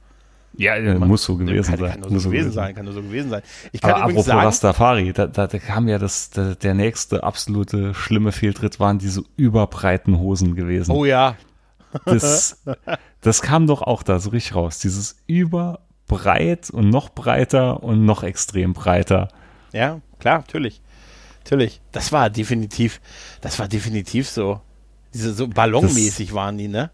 Ja, ja muss so gewesen kann, sein. Kann nur muss so gewesen sein, kann nur so gewesen sein. Ich kann Aber apropos sagen, Rastafari, da, da, da kam ja das, der, der nächste absolute schlimme Fehltritt waren diese überbreiten Hosen gewesen. oh ja, Das, *laughs* das kam doch auch da so richtig raus. Dieses überbreit und noch breiter und noch extrem breiter. ja, klar, natürlich. Natürlich. Das war definitiv, das war definitiv so. Diese so ballonmäßig waren die, ne?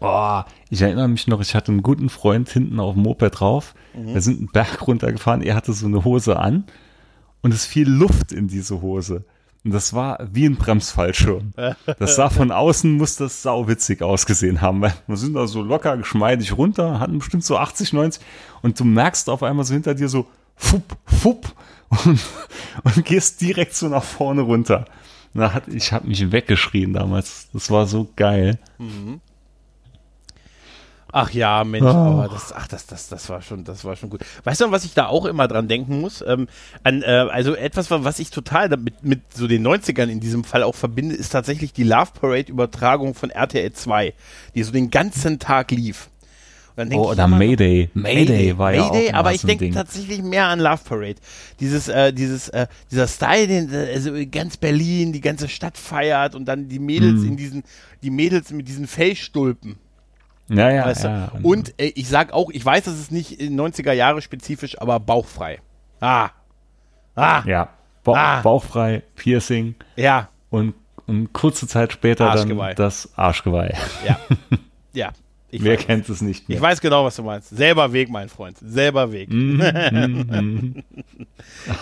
Oh, ich erinnere mich noch, ich hatte einen guten Freund hinten auf dem Moped drauf. Mhm. Wir sind einen Berg runtergefahren, er hatte so eine Hose an und es fiel Luft in diese Hose. Und das war wie ein Bremsfallschirm. *laughs* Das sah von außen, muss das sauwitzig ausgesehen haben, weil wir sind da so locker geschmeidig runter, hatten bestimmt so 80, 90 und du merkst auf einmal so hinter dir so fupp, fupp und, und gehst direkt so nach vorne runter. Da hat, ich habe mich weggeschrien damals. Das war so geil. Ach ja, Mensch, Ah. aber das, ach, das, das, das war schon, das war schon gut. Weißt du, was ich da auch immer dran denken muss? Ähm, an, äh, also etwas, was ich total damit, mit so den 90ern in diesem Fall auch verbinde, ist tatsächlich die Love Parade Übertragung von RTL 2, die so den ganzen Tag lief. Oh, oder immer- Mayday. Mayday war ja auch Mayday, aber ich denke tatsächlich mehr an Love Parade. Dieses, äh, dieses, äh, dieser Style, den äh, also ganz Berlin, die ganze Stadt feiert und dann die Mädels Hm. in diesen, die Mädels mit diesen Fellstulpen. Ja, ja, Weißt du? ja. Und äh, ich sag auch, ich weiß, das ist nicht in 90er Jahre spezifisch, aber bauchfrei. Ah. Ah. Ja. ja, Ba Ah. Bauchfrei, Piercing und, und kurze Zeit später Arschgeweih. dann das Arschgeweih. Ja. *laughs* Ja. Ich Wer weiß. kennt es nicht mehr? Ich weiß genau, was du meinst. Selber Weg, mein Freund. Selber Weg. Mm, mm, mm.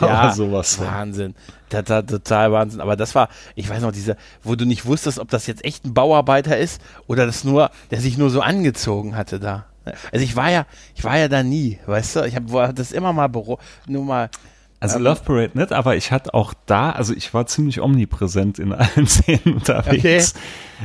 ja, sowas. Wahnsinn. Total, total Wahnsinn. Aber das war, ich weiß noch, diese, wo du nicht wusstest, ob das jetzt echt ein Bauarbeiter ist oder das nur, der sich nur so angezogen hatte da. Also ich war ja, ich war ja da nie, weißt du? Ich habe das immer mal nur mal also Love Parade nicht, aber ich hatte auch da, also ich war ziemlich omnipräsent in allen *laughs* Szenen unterwegs.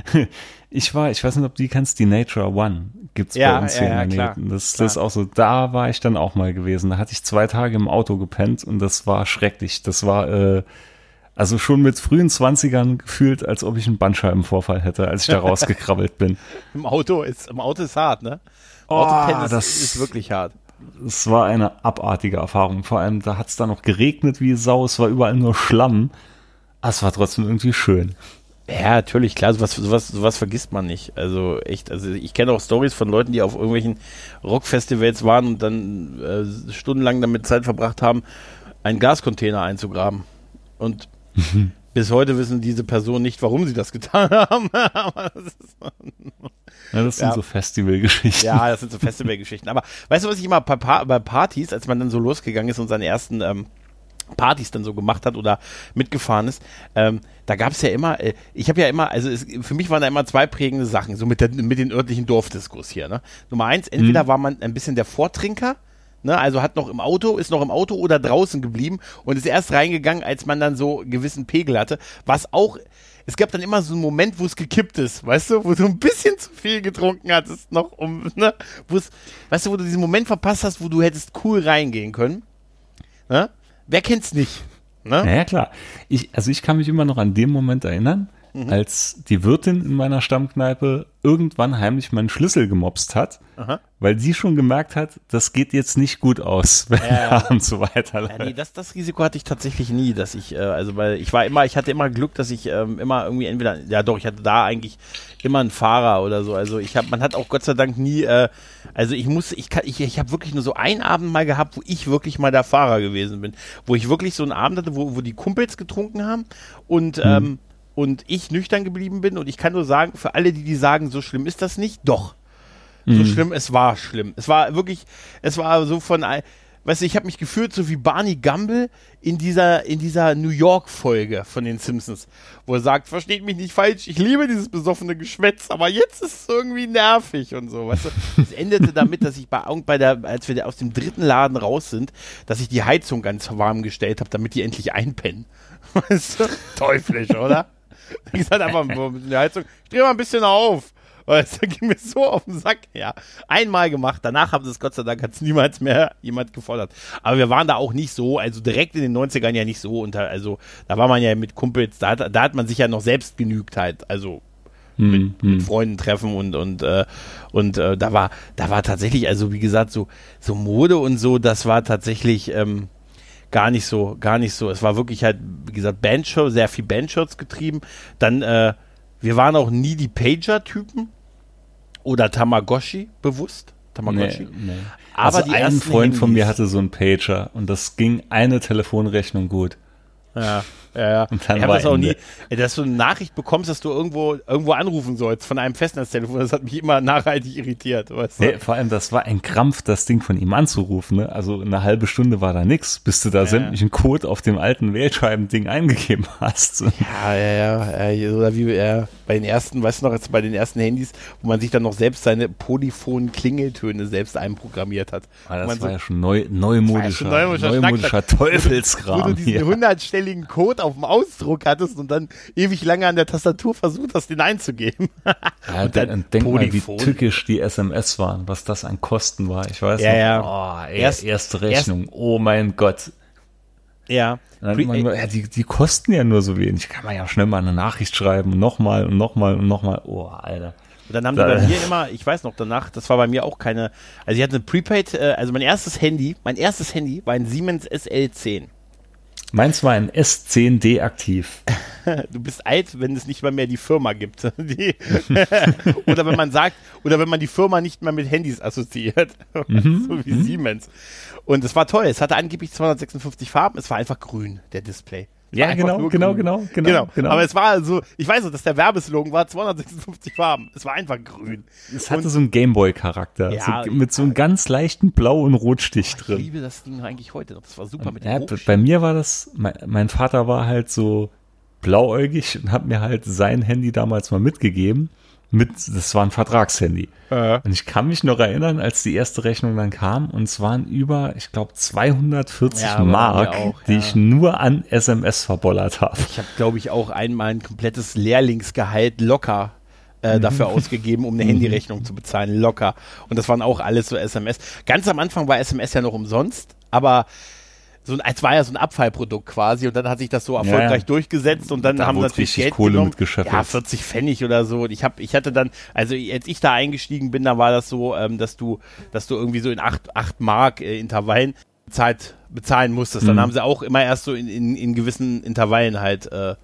Okay. Ich war, ich weiß nicht, ob du die kennst, die Nature One gibt's ja, bei uns hier ja, in der Nähe. Das, das ist auch so, da war ich dann auch mal gewesen. Da hatte ich zwei Tage im Auto gepennt und das war schrecklich. Das war, äh, also schon mit frühen Zwanzigern gefühlt, als ob ich einen Bandscheibenvorfall hätte, als ich da *laughs* rausgekrabbelt bin. Im Auto ist, im Auto ist hart, ne? Oh, das ist wirklich hart es war eine abartige Erfahrung. Vor allem, da hat es dann noch geregnet wie Sau, es war überall nur Schlamm. Aber es war trotzdem irgendwie schön. Ja, natürlich, klar, sowas, sowas, sowas vergisst man nicht. Also echt, also ich kenne auch Stories von Leuten, die auf irgendwelchen Rockfestivals waren und dann äh, stundenlang damit Zeit verbracht haben, einen Gascontainer einzugraben. Und *laughs* bis heute wissen diese Personen nicht, warum sie das getan haben. *laughs* Ja, das sind ja. so Festivalgeschichten. Ja, das sind so Festivalgeschichten. Aber weißt du, was ich immer bei, bei, Partys, als man dann so losgegangen ist und seine ersten ähm, Partys dann so gemacht hat oder mitgefahren ist, ähm, da gab es ja immer, äh, ich habe ja immer, also es, für mich waren da immer zwei prägende Sachen, so mit, der, mit den örtlichen Dorfdiskurs hier. Ne? Nummer eins, entweder mhm. war man ein bisschen der Vortrinker, Ne, also hat noch im Auto, ist noch im Auto oder draußen geblieben und ist erst reingegangen, als man dann so gewissen Pegel hatte, was auch es gab dann immer so einen Moment, wo es gekippt ist, weißt du, wo du ein bisschen zu viel getrunken hattest, noch um, ne, wo es, weißt du, wo du diesen Moment verpasst hast, wo du hättest cool reingehen können. Ne? Wer kennt's nicht? Ne? Ja, klar. Ich, also ich kann mich immer noch an den Moment erinnern, mhm. als die Wirtin in meiner Stammkneipe irgendwann heimlich meinen Schlüssel gemobst hat, Aha. weil sie schon gemerkt hat, das geht jetzt nicht gut aus, *laughs* wenn ja, abends so weiterläuft. Ja, nee, das, das Risiko hatte ich tatsächlich nie, dass ich, äh, also weil ich war immer, ich hatte immer Glück, dass ich ähm, immer irgendwie entweder, ja doch, ich hatte da eigentlich immer einen Fahrer oder so. Also ich habe, man hat auch Gott sei Dank nie, äh, also ich muss, ich kann, ich, ich habe wirklich nur so einen Abend mal gehabt, wo ich wirklich mal der Fahrer gewesen bin, wo ich wirklich so einen Abend hatte, wo, wo die Kumpels getrunken haben und mhm. ähm, und ich nüchtern geblieben bin. Und ich kann nur sagen, für alle, die, die sagen, so schlimm ist das nicht, doch. So mhm. schlimm, es war schlimm. Es war wirklich, es war so von, weißt du, ich habe mich gefühlt so wie Barney Gumble in dieser, in dieser New York-Folge von den Simpsons, wo er sagt, versteht mich nicht falsch, ich liebe dieses besoffene Geschwätz, aber jetzt ist es irgendwie nervig und so, weißt du. Es endete damit, dass ich bei, bei der, als wir aus dem dritten Laden raus sind, dass ich die Heizung ganz warm gestellt habe, damit die endlich einpennen. *laughs* Weißt du? Teuflisch, oder? *laughs* Ich sag einfach die Heizung, ich dreh mal ein bisschen auf. Weil es *laughs* ging mir so auf den Sack. Ja, einmal gemacht. Danach haben sie es Gott sei Dank hat's niemals mehr jemand gefordert. Aber wir waren da auch nicht so, also direkt in den 90ern ja nicht so unter, also da war man ja mit Kumpels, da hat, da hat man sich ja noch selbst genügt halt. Also mit, hm, mit, hm. Freunden treffen und und äh, und äh, da war da war tatsächlich also wie gesagt so so Mode und so das war tatsächlich ähm, gar nicht so, gar nicht so. Es war wirklich halt, wie gesagt, Bandshow, sehr viel Bandshirts getrieben. Dann, äh, wir waren auch nie die Pager-Typen oder Tamagotchi bewusst. Tamagotchi. Nee, nee. Aber also ein Freund Handys. von mir hatte so einen Pager und das ging eine Telefonrechnung gut. Ja, ja, ja. Und dann ich habe das auch nie, dass du eine Nachricht bekommst, dass du irgendwo irgendwo anrufen sollst von einem Festnetztelefon. Das hat mich immer nachhaltig irritiert. Weißt du? nee, vor allem, das war ein Krampf, das Ding von ihm anzurufen. Ne? Also eine halbe Stunde war da nix, bis du da ja. sämtlichen Code auf dem alten Wählscheiben-Ding eingegeben hast. Ja, ja, ja. Oder wie ja, bei den ersten, weißt du noch, jetzt bei den ersten Handys, wo man sich dann noch selbst seine polyphonen Klingeltöne selbst einprogrammiert hat. Ah, das war so, ja schon neu, neumodischer, ja neumodischer, neumodischer Teufelskram. Wo du diesen hundertstelligen Code auf dem Ausdruck hattest und dann ewig lange an der Tastatur versucht hast, den einzugeben. *laughs* ja, und dann denk mal, wie tückisch die SMS waren, was das an Kosten war. Ich weiß ja, noch, ja. Oh, ey, erst, erste Rechnung, erst, oh mein Gott. Ja. Man, ja die, die kosten ja nur so wenig. Kann man ja schnell mal eine Nachricht schreiben, nochmal und nochmal und nochmal. Oh, Alter. Und dann haben die bei mir immer, ich weiß noch danach, das war bei mir auch keine, also ich hatte eine Prepaid, äh, also mein erstes Handy, mein erstes Handy war ein Siemens SL10. Meins war ein S10D aktiv. *laughs* Du bist alt, wenn es nicht mal mehr die Firma gibt. *laughs* Die, *laughs* oder wenn man sagt, oder wenn man die Firma nicht mehr mit Handys assoziiert. Mhm. So wie mhm. Siemens. Und es war toll. Es hatte angeblich 256 Farben. Es war einfach grün, der Display. Ja, genau, genau, genau, genau, genau, genau. Aber es war also, ich weiß noch, dass der Werbeslogan war 256 Farben. Es war einfach grün. Es hatte so einen Gameboy-Charakter. Ja, mit so einem ganz leichten Blau- und Rotstich oh, drin. Ich liebe das Ding eigentlich heute noch. Das war super mit dem ja, Bei mir war das, mein Vater war halt so blauäugig und hat mir halt sein Handy damals mal mitgegeben mit, das war ein Vertragshandy. Ja. Und ich kann mich noch erinnern, als die erste Rechnung dann kam, und es waren über, ich glaube, 240 ja, Mark, auch, die ich nur an SMS verbollert habe. Ich habe, glaube ich, auch einmal ein komplettes Lehrlingsgehalt locker äh, mhm. dafür ausgegeben, um eine. *laughs* Handyrechnung zu bezahlen, locker. Und das waren auch alles so SMS. Ganz am Anfang war SMS ja noch umsonst, aber so ein, es war ja so ein Abfallprodukt quasi und dann hat sich das so erfolgreich ja, ja. durchgesetzt und dann da haben natürlich Geld Kohle genommen. Ja, 40 Pfennig oder so. Und ich habe, ich hatte dann, also als ich da eingestiegen bin, da war das so, ähm, dass du, dass du irgendwie so in 8, 8 Mark äh, Intervallen Zeit bezahlen musstest. Dann mhm. haben sie auch immer erst so in, in, in gewissen Intervallen halt äh,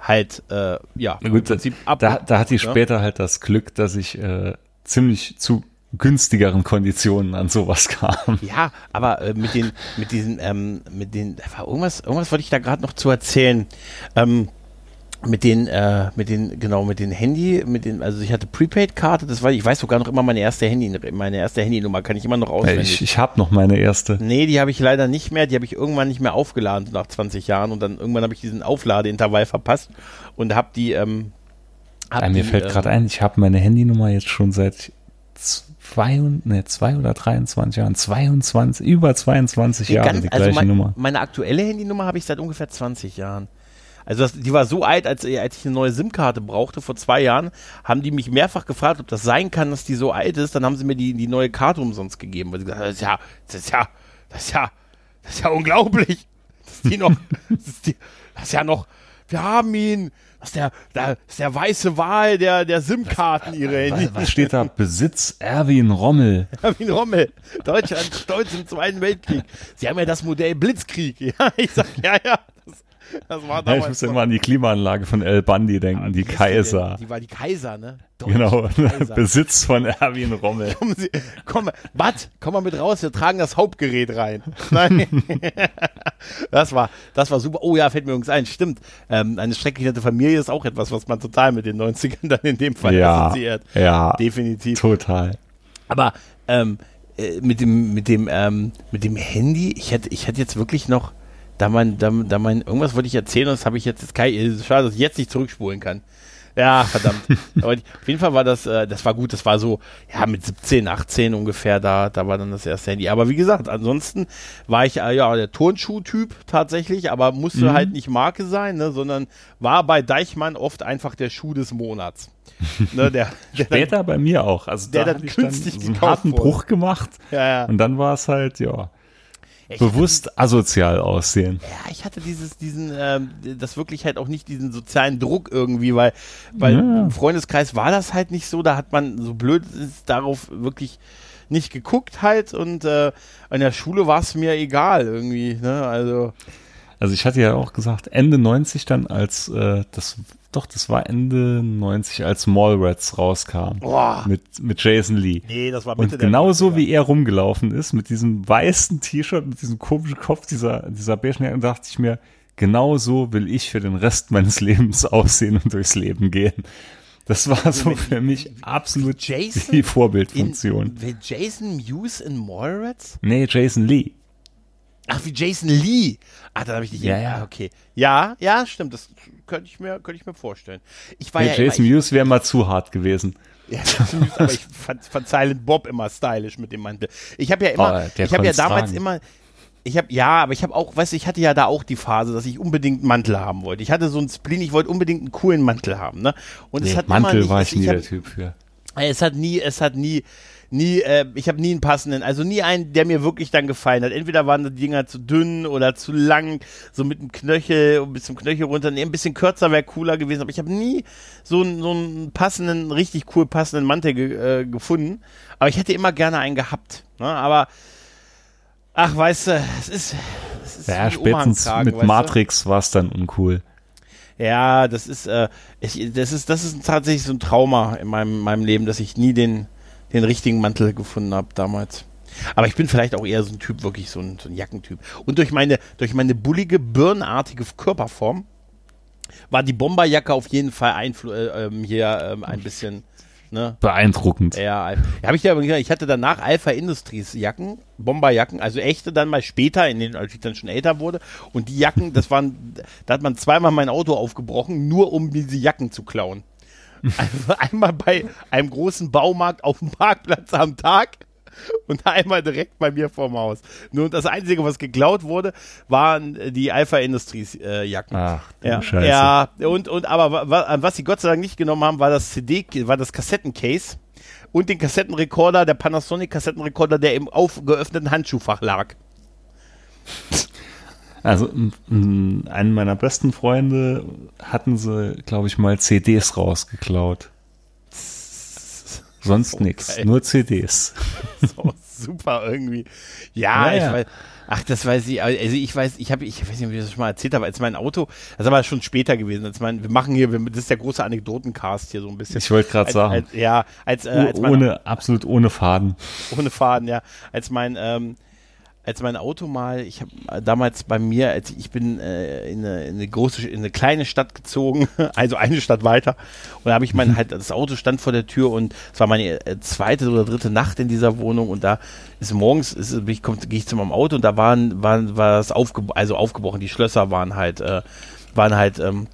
halt äh, ja Na gut, im Prinzip ab. Da, da hatte ich ja? später halt das Glück, dass ich äh, ziemlich zu günstigeren Konditionen an sowas kam. Ja, aber äh, mit den, mit diesen, ähm, mit den, war irgendwas, irgendwas wollte ich da gerade noch zu erzählen. Ähm, mit den, äh, mit den, genau, mit den Handy, mit den, also ich hatte Prepaid-Karte, das war, ich weiß sogar noch immer meine erste Handy, meine erste Handynummer kann ich immer noch auswendig. Ich, ich habe noch meine erste. Nee, die habe ich leider nicht mehr, die habe ich irgendwann nicht mehr aufgeladen nach 20 Jahren und dann irgendwann habe ich diesen Aufladeintervall verpasst und habe die, ähm, hab Mir die, fällt ähm, gerade ein, ich habe meine Handynummer jetzt schon seit zwei, ne, zwei oder 23 Jahren, 22, über 22 Jahre ganz, die also gleiche mein, Nummer. Meine aktuelle Handynummer habe ich seit ungefähr 20 Jahren. Also das, die war so alt, als, als ich eine neue SIM-Karte brauchte vor zwei Jahren, haben die mich mehrfach gefragt, ob das sein kann, dass die so alt ist. Dann haben sie mir die, die neue Karte umsonst gegeben, weil sie gesagt haben, das ist ja, das ist ja, das ist ja, das ist ja unglaublich. Das ist die noch, *laughs* das ist, die, das ist ja noch, wir haben ihn, das ist der, das ist der weiße Wal der, der SIM-Karten ihre Handy. Was steht da? Besitz Erwin Rommel. Erwin Rommel. Deutschland stolz im Zweiten Weltkrieg. Sie haben ja das Modell Blitzkrieg. *laughs* Ja, ich sag, ja, ja. Das, das war damals *laughs* ja, ich muss immer an die Klimaanlage von El Bandi denken, ja, die Kaiser. Die, die, war die Kaiser, ne? Deutsch genau, *laughs* Kaiser. Besitz von Erwin Rommel. *laughs* Kommen Sie, komm, Bad, komm mal mit raus, wir tragen das Hauptgerät rein. Nein. das war, das war super. Oh ja, fällt mir übrigens ein, stimmt. Ähm, eine schrecklich nette Familie ist auch etwas, was man total mit den 90ern dann in dem Fall ja, assoziiert. Ja, definitiv. Total. Aber ähm, äh, mit dem, mit dem, ähm, mit dem Handy, ich hätte, ich hätte jetzt wirklich noch da mein, da, da mein, irgendwas wollte ich erzählen und das habe ich jetzt, jetzt schade, dass ich jetzt nicht zurückspulen kann. Ja, verdammt. *laughs* Aber auf jeden Fall war das, äh, das war gut. Das war so, ja, mit 17, 18 ungefähr, da, da war dann das erste Handy. Aber wie gesagt, ansonsten war ich äh, ja der Turnschuh-Typ tatsächlich, aber musste mhm. halt nicht Marke sein, ne, sondern war bei Deichmann oft einfach der Schuh des Monats. *laughs* ne, der, der Später dann, bei mir auch. Also der da dann künstlich dann so einen harten Bruch gemacht. Ja, ja. Und dann war es halt, ja ich bewusst asozial aussehen. Ja, ich hatte dieses, diesen, ähm, das wirklich halt auch nicht diesen sozialen Druck irgendwie, weil, weil ja. im Freundeskreis war das halt nicht so, da hat man so blöd ist darauf wirklich nicht geguckt halt und äh, an der Schule war es mir egal irgendwie, ne, also. Also ich hatte ja auch gesagt, Ende 90 dann als äh, das doch, das war Ende 90, als Mallrats rauskam. Boah. Mit, mit Jason Lee. Nee, das war Mitte Und genauso wie er rumgelaufen ist, mit diesem weißen T-Shirt, mit diesem komischen Kopf, dieser, dieser beigen dachte ich mir, genau so will ich für den Rest meines *laughs* Lebens aussehen und durchs Leben gehen. Das war also so für mich absolut Jason die Vorbildfunktion. In, Jason Muse in Mallrats? Nee, Jason Lee. Ach, wie Jason Lee. Ah, da habe ich dich. Ja, ja, ah, okay. Ja, ja, stimmt. Das könnte ich mir, könnte ich mir vorstellen. Ich war nee, ja Jason immer, Mewes wäre mal zu hart gewesen. Ja, aber ich *laughs* fand, fand Silent Bob immer stylisch mit dem Mantel. Ich habe ja immer, oh, ich habe ja damals tragen. immer, ich habe ja, aber ich habe auch, weißt du, ich hatte ja da auch die Phase, dass ich unbedingt einen Mantel haben wollte. Ich hatte so einen Spleen, ich wollte unbedingt einen coolen Mantel haben, ne? Und nee, es hat Mantel immer nicht, war ich nie ich hab, der Typ für. Es hat nie, es hat nie nie, äh, ich habe nie einen passenden, also nie einen, der mir wirklich dann gefallen hat. Entweder waren die Dinger zu dünn oder zu lang, so mit dem Knöchel, bis zum Knöchel runter. Nee, ein bisschen kürzer wäre cooler gewesen, aber ich habe nie so, einen, so einen passenden, richtig cool passenden Mantel ge, äh, gefunden. Aber ich hätte immer gerne einen gehabt. Ne? Aber ach, weißt du, es ist, es ist ja, spätestens mit Matrix war es dann uncool. Ja, das ist, äh, ich, das ist, das ist tatsächlich so ein Trauma in meinem, meinem Leben, dass ich nie den, den richtigen Mantel gefunden habe damals. Aber ich bin vielleicht auch eher so ein Typ, wirklich so ein, so ein Jackentyp. Und durch meine, durch meine bullige, birnenartige Körperform war die Bomberjacke auf jeden Fall einflu äh, ähm, hier ähm, ein bisschen ne? beeindruckend. Ja, habe ich ja gesagt, ich hatte danach Alpha Industries Jacken, Bomberjacken, also echte dann mal später, in den, als ich dann schon älter wurde. Und die Jacken, das waren, da hat man zweimal mein Auto aufgebrochen, nur um diese Jacken zu klauen. Also einmal bei einem großen Baumarkt auf dem Parkplatz am Tag und einmal direkt bei mir vorm Haus. Nur das Einzige, was geklaut wurde, waren die Alpha Industries äh, Jacken. Ach, ja, Scheiße. ja, und, und aber wa, was sie Gott sei Dank nicht genommen haben, war das CD, war das Kassettencase und den Kassettenrekorder, der Panasonic Kassettenrekorder, der im aufgeöffneten Handschuhfach lag. Also einen meiner besten Freunde hatten sie, glaube ich, mal CDs rausgeklaut. Sonst so nichts, nur CDs. *laughs* So super irgendwie. Ja, ja, ich weiß. Ach, das weiß ich. Also ich weiß, ich habe, ich weiß nicht, ob ich das schon mal erzählt habe, als mein Auto, das ist aber schon später gewesen. Als mein, wir machen hier, das ist der große Anekdotencast hier so ein bisschen. Ich wollte gerade sagen. Als, ja, als, äh, als mein, ohne, absolut ohne Faden. Ohne Faden, ja. Als mein ähm, als mein Auto mal, ich habe damals bei mir, als ich, bin äh, in, eine, in, eine, große, in eine kleine Stadt gezogen, *laughs* also eine Stadt weiter, und da habe ich mein *laughs* halt das Auto stand vor der Tür und es war meine äh, zweite oder dritte Nacht in dieser Wohnung und da ist morgens, ist, ich gehe ich zu meinem Auto und da waren, waren war es aufge, also aufgebrochen, die Schlösser waren halt, äh, waren halt ähm,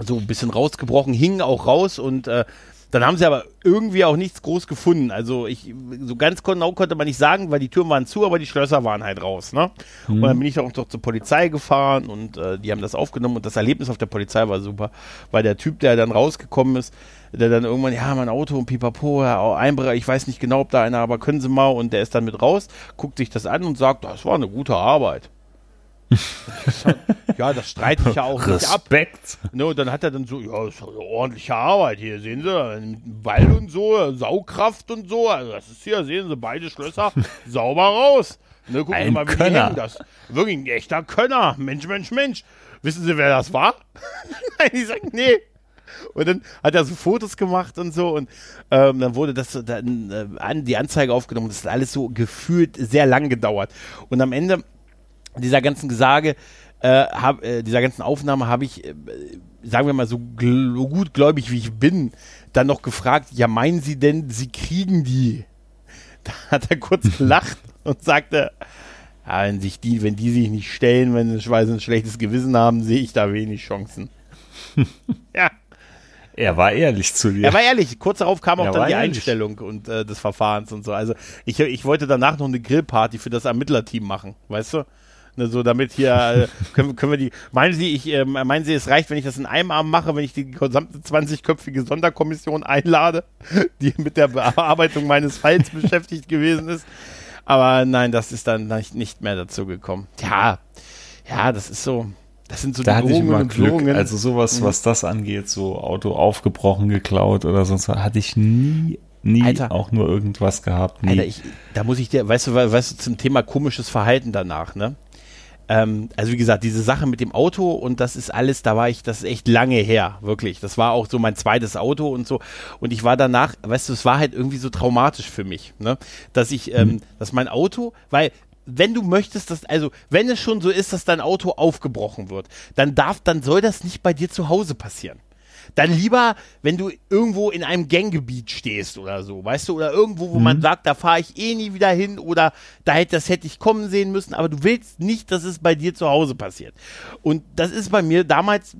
so ein bisschen rausgebrochen, hingen auch raus und äh, dann haben sie aber irgendwie auch nichts groß gefunden. Also ich, so ganz genau konnte man nicht sagen, weil die Türen waren zu, aber die Schlösser waren halt raus, ne? Mhm. Und dann bin ich auch noch zur Polizei gefahren und äh, die haben das aufgenommen und das Erlebnis auf der Polizei war super, weil der Typ, der dann rausgekommen ist, der dann irgendwann, ja, mein Auto und pipapo, ja, Einbrecher, ich weiß nicht genau, ob da einer, aber können Sie mal und der ist dann mit raus, guckt sich das an und sagt, das war eine gute Arbeit. Ja, das streite ich ja auch Respekt. nicht ab. Respekt. Ne, und dann hat er dann so, ja, das ist eine ordentliche Arbeit hier, sehen Sie, Ball und so, Saugkraft und so, also das ist hier, sehen Sie, beide Schlösser *laughs* sauber raus. Ne, gucken ein Sie mal, wie Könner. die hängen. Das wirklich ein echter Könner. Mensch, Mensch, Mensch. Wissen Sie, wer das war? Nein, *laughs* ich sag, nee. Und dann hat er so Fotos gemacht und so und ähm, dann wurde das dann äh, an, die Anzeige aufgenommen. Das hat alles so gefühlt sehr lang gedauert. Und am Ende dieser ganzen Gesage, äh, hab, äh, dieser ganzen Aufnahme habe ich, äh, sagen wir mal, so gl gut gläubig wie ich bin, dann noch gefragt, ja, meinen Sie denn, Sie kriegen die? *laughs* Da hat er kurz *laughs* gelacht und sagte, ja, wenn, sich die, wenn die sich nicht stellen, wenn sie ein schlechtes Gewissen haben, sehe ich da wenig Chancen. *laughs* ja. Er war ehrlich zu dir. Er war ehrlich. Kurz darauf kam auch Er dann die ehrlich. Einstellung und äh, des Verfahrens und so. Also ich, ich wollte danach noch eine Grillparty für das Ermittlerteam machen, weißt du? Ne, so damit hier äh, können, können wir die. Meinen Sie, ich äh, meinen Sie, es reicht, wenn ich das in einem Abend mache, wenn ich die gesamte 20-köpfige Sonderkommission einlade, die mit der Bearbeitung meines Falls *laughs* beschäftigt gewesen ist. Aber nein, das ist dann nicht, nicht mehr dazu gekommen. Ja, ja, das ist so. Das sind so Da hatte ich immer Glück. Drohungen. Also sowas, Mhm. was das angeht, so Auto aufgebrochen, geklaut oder sonst was, hatte ich nie, nie Alter. auch nur irgendwas gehabt. Nie. Alter, ich, da muss ich dir, weißt du, weißt du, zum Thema komisches Verhalten danach, ne? Ähm, also wie gesagt, diese Sache mit dem Auto und das ist alles, da war ich, das ist echt lange her, wirklich. Das war auch so mein zweites Auto und so. Und ich war danach, weißt du, es war halt irgendwie so traumatisch für mich, ne? Dass ich, ähm, dass mein Auto, weil wenn du möchtest, dass, also wenn es schon so ist, dass dein Auto aufgebrochen wird, dann darf, dann soll das nicht bei dir zu Hause passieren. Dann lieber, wenn du irgendwo in einem Ganggebiet stehst oder so, weißt du, oder irgendwo, wo man sagt, da fahre ich eh nie wieder hin oder da hätte, das hätte ich kommen sehen müssen, aber du willst nicht, dass es bei dir zu Hause passiert. Und das ist bei mir damals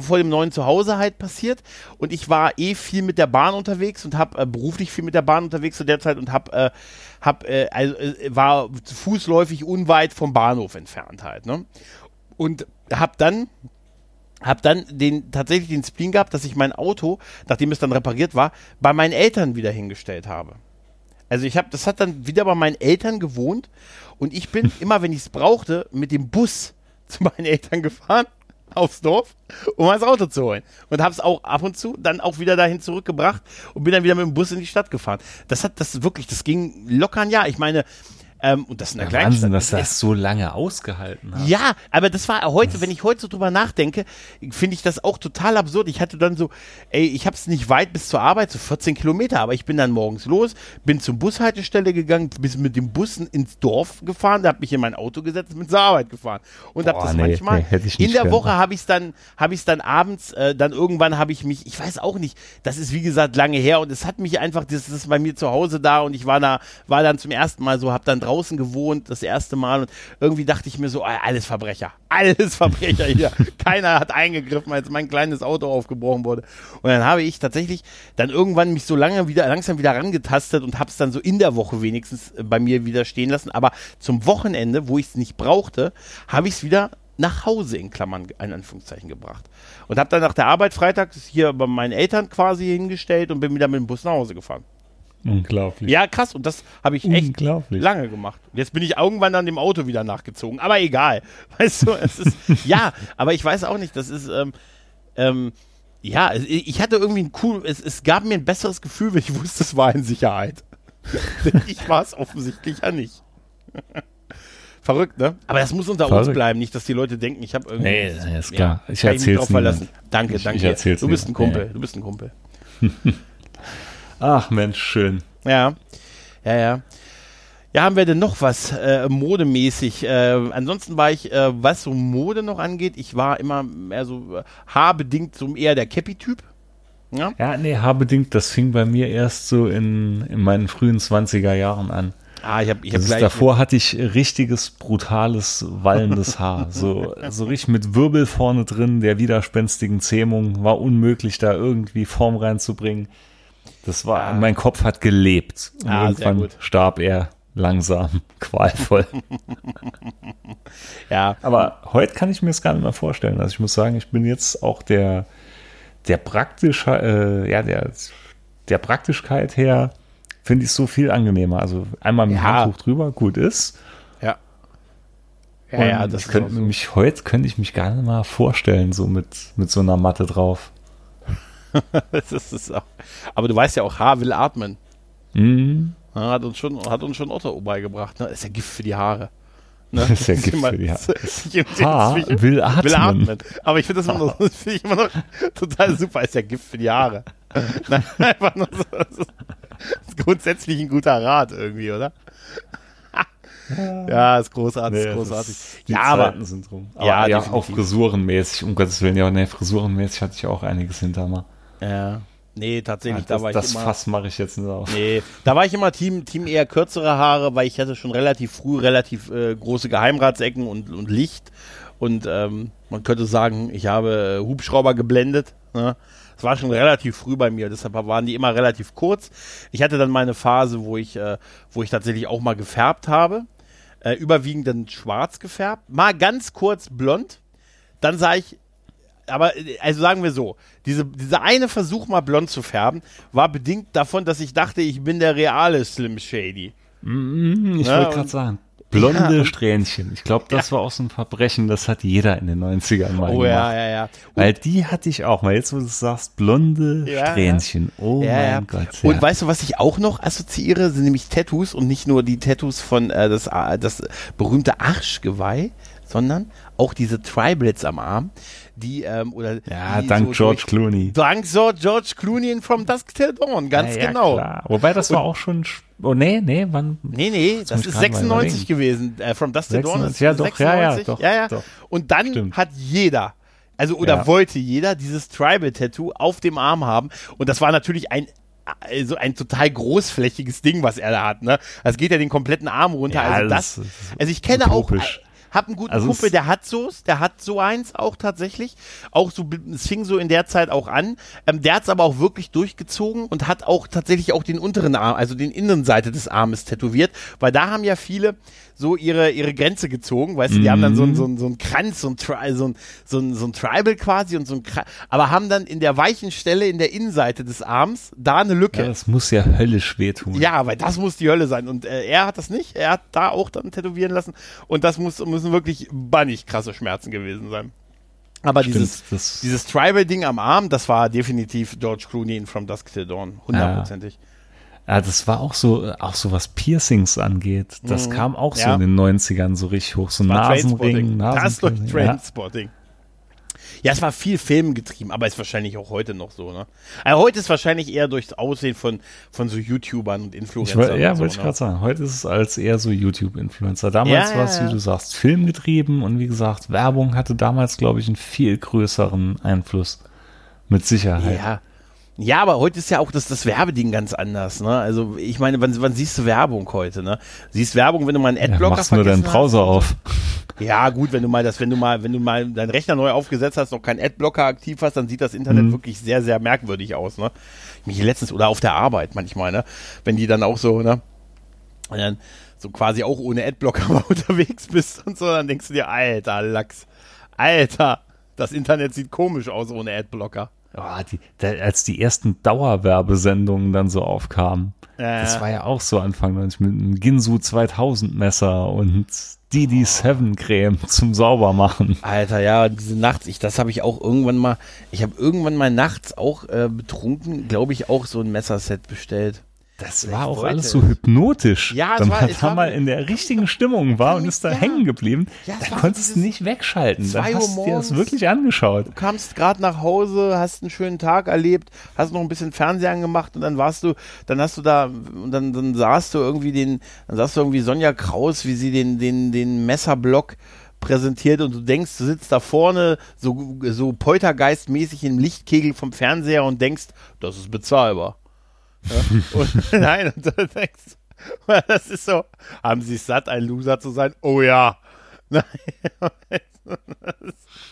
vor dem neuen Zuhause halt passiert und ich war eh viel mit der Bahn unterwegs und habe äh, beruflich viel mit der Bahn unterwegs zu der Zeit und habe äh, hab, äh, also, äh, war fußläufig unweit vom Bahnhof entfernt halt, ne? Und hab dann hab dann den tatsächlich den Spleen gehabt, dass ich mein Auto, nachdem es dann repariert war, bei meinen Eltern wieder hingestellt habe. Also ich habe, das hat dann wieder bei meinen Eltern gewohnt und ich bin *laughs* immer, wenn ich es brauchte, mit dem Bus *laughs* zu meinen Eltern gefahren *laughs* aufs Dorf, um mein Auto zu holen und habe es auch ab und zu dann auch wieder dahin zurückgebracht und bin dann wieder mit dem Bus in die Stadt gefahren. Das hat das wirklich, das ging locker ein Jahr. Ich meine, Ähm, und das in der Ja, Kleinstadt. Wahnsinn, dass Das das so lange ausgehalten hat. ja, aber das war heute, wenn ich heute so drüber nachdenke, finde ich das auch total absurd. Ich hatte dann so, ey, ich habe es nicht weit bis zur Arbeit, so 14 Kilometer, aber ich bin dann morgens los, bin zur Bushaltestelle gegangen, bis mit dem Bus ins Dorf gefahren, da habe mich in mein Auto gesetzt und bin zur Arbeit gefahren. Und habe Boah, das nee, manchmal, nee, in der können. Woche habe ich es dann, habe ich dann abends, äh, dann irgendwann habe ich mich, ich weiß auch nicht, das ist wie gesagt lange her und es hat mich einfach, das ist bei mir zu Hause da und ich war da, war dann zum ersten Mal so, habe dann draußen gewohnt, das erste Mal und irgendwie dachte ich mir so, alles Verbrecher, *laughs* alles Verbrecher hier. *laughs* Keiner hat eingegriffen, als mein kleines Auto aufgebrochen wurde. Und dann habe ich tatsächlich dann irgendwann mich so lange wieder, langsam wieder rangetastet und habe es dann so in der Woche wenigstens äh, bei mir wieder stehen lassen. Aber zum Wochenende, wo ich es nicht brauchte, habe ich es wieder nach Hause in Klammern in Anführungszeichen gebracht. Und habe dann nach der Arbeit freitags hier bei meinen Eltern quasi hingestellt und bin wieder mit dem Bus nach Hause gefahren. Unglaublich. Ja, krass. Und das habe ich echt lange gemacht. Jetzt bin ich irgendwann an dem Auto wieder nachgezogen. Aber egal. *laughs* Weißt du, es ist, ja, aber ich weiß auch nicht, das ist, ähm, ähm, ja, ich hatte irgendwie ein cool, es, es gab mir ein besseres Gefühl, wenn ich wusste, es war in Sicherheit. *laughs* Ich war es offensichtlich ja nicht. Verrückt, ne? Aber das muss unter uns Verrückt. bleiben, nicht, dass die Leute denken, ich habe irgendwie. Nee, nee, ist klar. Ich kann mich erzähl's drauf verlassen. Danke, Ich- danke. ich du bist ein. Kumpel, Nee. du bist ein Kumpel. *laughs* Ach Mensch, schön. Ja, ja, ja. Ja, haben wir denn noch was äh, modemäßig? Äh, ansonsten war ich, äh, was so Mode noch angeht, ich war immer mehr so äh, haarbedingt so eher der Cappy-Typ. Ja? Ja, nee, haarbedingt, das fing bei mir erst so in, in meinen frühen 20er Jahren an. Ah, ich habe ich hab ist, gleich. davor hatte ich richtiges, brutales, wallendes Haar. *laughs* So, so richtig mit Wirbel vorne drin, der widerspenstigen Zähmung. War unmöglich, da irgendwie Form reinzubringen. Das war, mein Kopf hat gelebt. Und Ah, irgendwann starb er langsam, *laughs* qualvoll. ja, Aber heute kann ich mir das gar nicht mehr vorstellen. Also ich muss sagen, ich bin jetzt auch der, der praktisch, äh, ja, der, der Praktischkeit her finde ich es so viel angenehmer. Also einmal mit dem Ja. Handtuch drüber, gut ist. ja. Ja, ja, das könnte so. mich heute könnte ich mich gar nicht mal vorstellen, so mit, mit so einer Matte drauf. *laughs* das ist auch. Aber du weißt ja auch, Haar will atmen. Mhm. Ja, hat uns schon, hat uns schon Otto beigebracht. Ne? Ist ja Gift für die Haare. Ne? *laughs* Das ist ja Gift für die Haare. Haar will atmen. will atmen. Aber ich finde das, immer noch- *laughs* das finde ich immer noch total super. Ist ja Gift für die Haare. Nein, einfach nur so. Das ist, ist grundsätzlich ein guter Rat irgendwie, oder? Ja, ist großartig, ist großartig. die ja, aber rum. Aber Ja, ja, definitiv. auch frisurenmäßig, um Gottes Willen. Ja, ne, frisurenmäßig hatte ich auch einiges hinter mir. Ja, nee, tatsächlich, das da war ich das immer. Fass mache ich jetzt nicht auf. Nee, da war ich immer Team, Team eher kürzere Haare, weil ich hatte schon relativ früh relativ äh, große Geheimratsecken und, und Licht. Und ähm, man könnte sagen, ich habe äh, Hubschrauber geblendet. Ne? Das war schon relativ früh bei mir, deshalb waren die immer relativ kurz. Ich hatte dann meine Phase, wo ich, äh, wo ich tatsächlich auch mal gefärbt habe. Äh, überwiegend dann schwarz gefärbt. Mal ganz kurz blond. Dann sah ich aber also sagen wir so, diese, dieser eine Versuch mal blond zu färben, war bedingt davon, dass ich dachte, ich bin der reale Slim Shady. Mhm, Ich Ja, wollte und- gerade sagen. Blonde Ja. Strähnchen. Ich glaube, das war auch so ein Verbrechen, das hat jeder in den 90ern mal Oh gemacht. ja, ja, ja. Weil die hatte ich auch mal. Jetzt, wo du sagst, blonde Ja, Strähnchen. Oh ja, mein ja. Gott. Und ja. weißt du, was ich auch noch assoziiere, sind nämlich Tattoos und nicht nur die Tattoos von äh, das, äh, das berühmte Arschgeweih, sondern auch diese Tribals am Arm, die ähm, oder ja, die dank so George durch- Clooney. Dank so George Clooney in From Dusk Till Dawn, ganz Ja, ja, genau. Klar. Wobei, das war auch schon. sch- Oh, nee, nee, wann? Nee, nee, das ist gerade mal 96 gewesen. Äh, From Dust to Dawn ist 96, ja, doch, ja, ja, 96. doch, ja, ja. doch. Und dann Stimmt. hat jeder, also oder Ja. wollte jeder dieses Tribal-Tattoo auf dem Arm haben. Und das war natürlich ein also ein total großflächiges Ding, was er da hat. Ne? Das geht ja den kompletten Arm runter. Ja, also das das, also ich kenne utopisch. auch, hab einen guten Also Kumpel, der hat so's, der hat so eins auch tatsächlich. Auch so, es fing so in der Zeit auch an. Ähm, der hat's aber auch wirklich durchgezogen und hat auch tatsächlich auch den unteren Arm, also den Innenseite des Armes tätowiert, weil da haben ja viele so ihre, ihre Grenze gezogen, weißt du, die haben dann so ein, so ein, so ein Kranz, so ein, Tri so ein, so ein, so ein Tribal quasi und so ein, Kra aber haben dann in der weichen Stelle in der Innenseite des Arms da eine Lücke. Ja, das muss ja höllisch wehtun. Ja, weil das muss die Hölle sein. Und äh, er hat das nicht. Er hat da auch dann tätowieren lassen. Und das muss, müssen wirklich bannig krasse Schmerzen gewesen sein. Aber Stimmt, dieses, dieses Tribal-Ding am Arm, das war definitiv George Clooney in From Dusk Till Dawn. Hundertprozentig. Ja, das war auch so, auch so was Piercings angeht. Das Mhm. kam auch so Ja. in den 90ern so richtig hoch. So Nasenring, Trainspotting. Das doch Nasenring. Ja. Trainspotting. Ja, es war viel Film getrieben, aber ist wahrscheinlich auch heute noch so, ne? Also heute ist wahrscheinlich eher durchs Aussehen von, von so YouTubern und Ich Influencern. woll- ja, und so, wollte ich ne? gerade sagen. Heute ist es als eher so YouTube-Influencer. Damals Ja, war es, ja, ja. wie du sagst, filmgetrieben und wie gesagt, Werbung hatte damals, glaube ich, einen viel größeren Einfluss. Mit Sicherheit. Ja. Ja, aber heute ist ja auch das, das Werbeding ganz anders, ne? Also ich meine, wann, wann siehst du Werbung heute, ne? Siehst Werbung, wenn du mal einen Ja, Adblocker machst nur deinen Browser auf. Ja, gut, wenn du mal das, wenn du mal, wenn du mal deinen Rechner neu aufgesetzt hast, noch keinen Adblocker aktiv hast, dann sieht das Internet Mhm. wirklich sehr, sehr merkwürdig aus, ne? Mich letztens oder auf der Arbeit manchmal, ne? Wenn die dann auch so, ne? Und dann so quasi auch ohne Adblocker *laughs* mal unterwegs bist und so, dann denkst du dir, alter Lachs, alter, das Internet sieht komisch aus ohne Adblocker. Ja, die, da, als die ersten Dauerwerbesendungen dann so aufkamen. Ja, Das war ja auch so Anfang 90 mit einem Ginsu 2000 Messer und DD7 Creme zum Saubermachen. Alter, ja, diese nachts, ich, das habe ich auch irgendwann mal, ich habe irgendwann mal nachts auch äh, betrunken, glaube ich, auch so ein Messerset bestellt. Das war auch alles es. so hypnotisch. Ja, es Wenn war- man da mal in der richtigen Stimmung war und ist da Ja. hängen geblieben, Ja, da konntest du nicht wegschalten. Da hast du dir das wirklich angeschaut. Du kamst gerade nach Hause, hast einen schönen Tag erlebt, hast noch ein bisschen Fernsehen angemacht und dann warst du, dann hast du da, und dann, dann sahst du irgendwie den, dann sahst du irgendwie Sonja Kraus, wie sie den, den, den Messerblock präsentiert und du denkst, du sitzt da vorne so, so poltergeistmäßig im Lichtkegel vom Fernseher und denkst, das ist bezahlbar. Ja? Und *laughs* nein, und du denkst, das ist so, haben sie es satt, ein Loser zu sein? Oh ja. *laughs* Nein.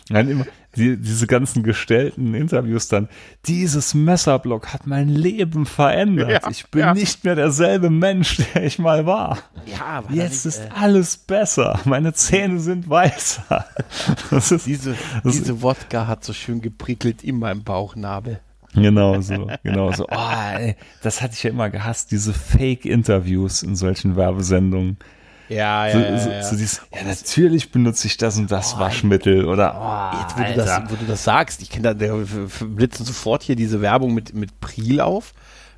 Nein, immer die, diese ganzen gestellten Interviews dann. Dieses Messerblock hat mein Leben verändert. Ja, ich bin ja. nicht mehr derselbe Mensch, der ich mal war. Ja, war Jetzt das ist nicht, äh, alles besser. Meine Zähne sind weißer. *laughs* Das ist Diese, Das- diese Wodka hat so schön geprickelt in meinem Bauchnabel. Genau so, genau so. Oh, ey, das hatte ich ja immer gehasst, diese Fake-Interviews in solchen Werbesendungen. Ja, So, ja, so, ja, ja. so dieses, ja, natürlich benutze ich das und das Waschmittel oder oh, Jetzt, wo du, das, wo du das sagst, ich kenne da, f- blitzen sofort hier diese Werbung mit, mit Priel auf.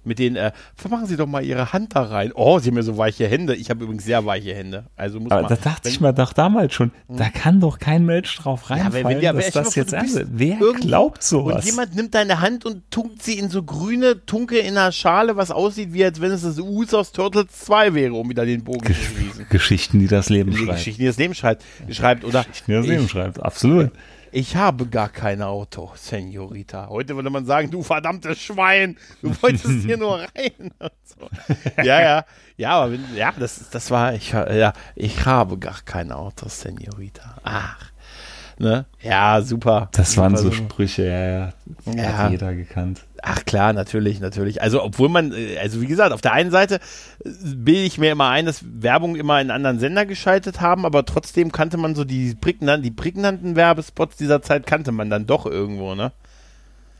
Mit den, äh, machen Sie doch mal Ihre Hand da rein. Oh, Sie haben ja so weiche Hände. Ich habe übrigens sehr weiche Hände. Also muss Aber man. da dachte wenn- ich mir doch damals schon, da kann doch kein Mensch drauf Ja, reinfallen, wenn, wenn, ja, dass das jetzt ernst Wer glaubt sowas? Und jemand nimmt deine Hand und tunkt sie in so grüne Tunke in einer Schale, was aussieht, wie als wenn es das Us aus Turtles 2 wäre, um wieder den Bogen zu schließen. Geschichten, die das Leben Die schreibt. Geschichten, die das Leben schreibt. schreibt oder Die das Leben ich, schreibt, absolut. Ich habe gar kein Auto, Senorita. Heute würde man sagen, du verdammtes Schwein, du *laughs* wolltest hier nur rein. So. Ja, ja, ja, aber wenn, ja, das, das war, ich, ja, ich habe gar kein Auto, Senorita. Ach, ne? Ja, super. Das super, waren so super. Sprüche, ja, ja. Ja. Hat jeder gekannt. Ach klar, natürlich, natürlich. Also obwohl man, äh, also wie gesagt, auf der einen Seite äh, bilde ich mir immer ein, dass Werbung immer in anderen Sender geschaltet haben, aber trotzdem kannte man so die prägnanten, die prägnanten Werbespots dieser Zeit kannte man dann doch irgendwo, ne?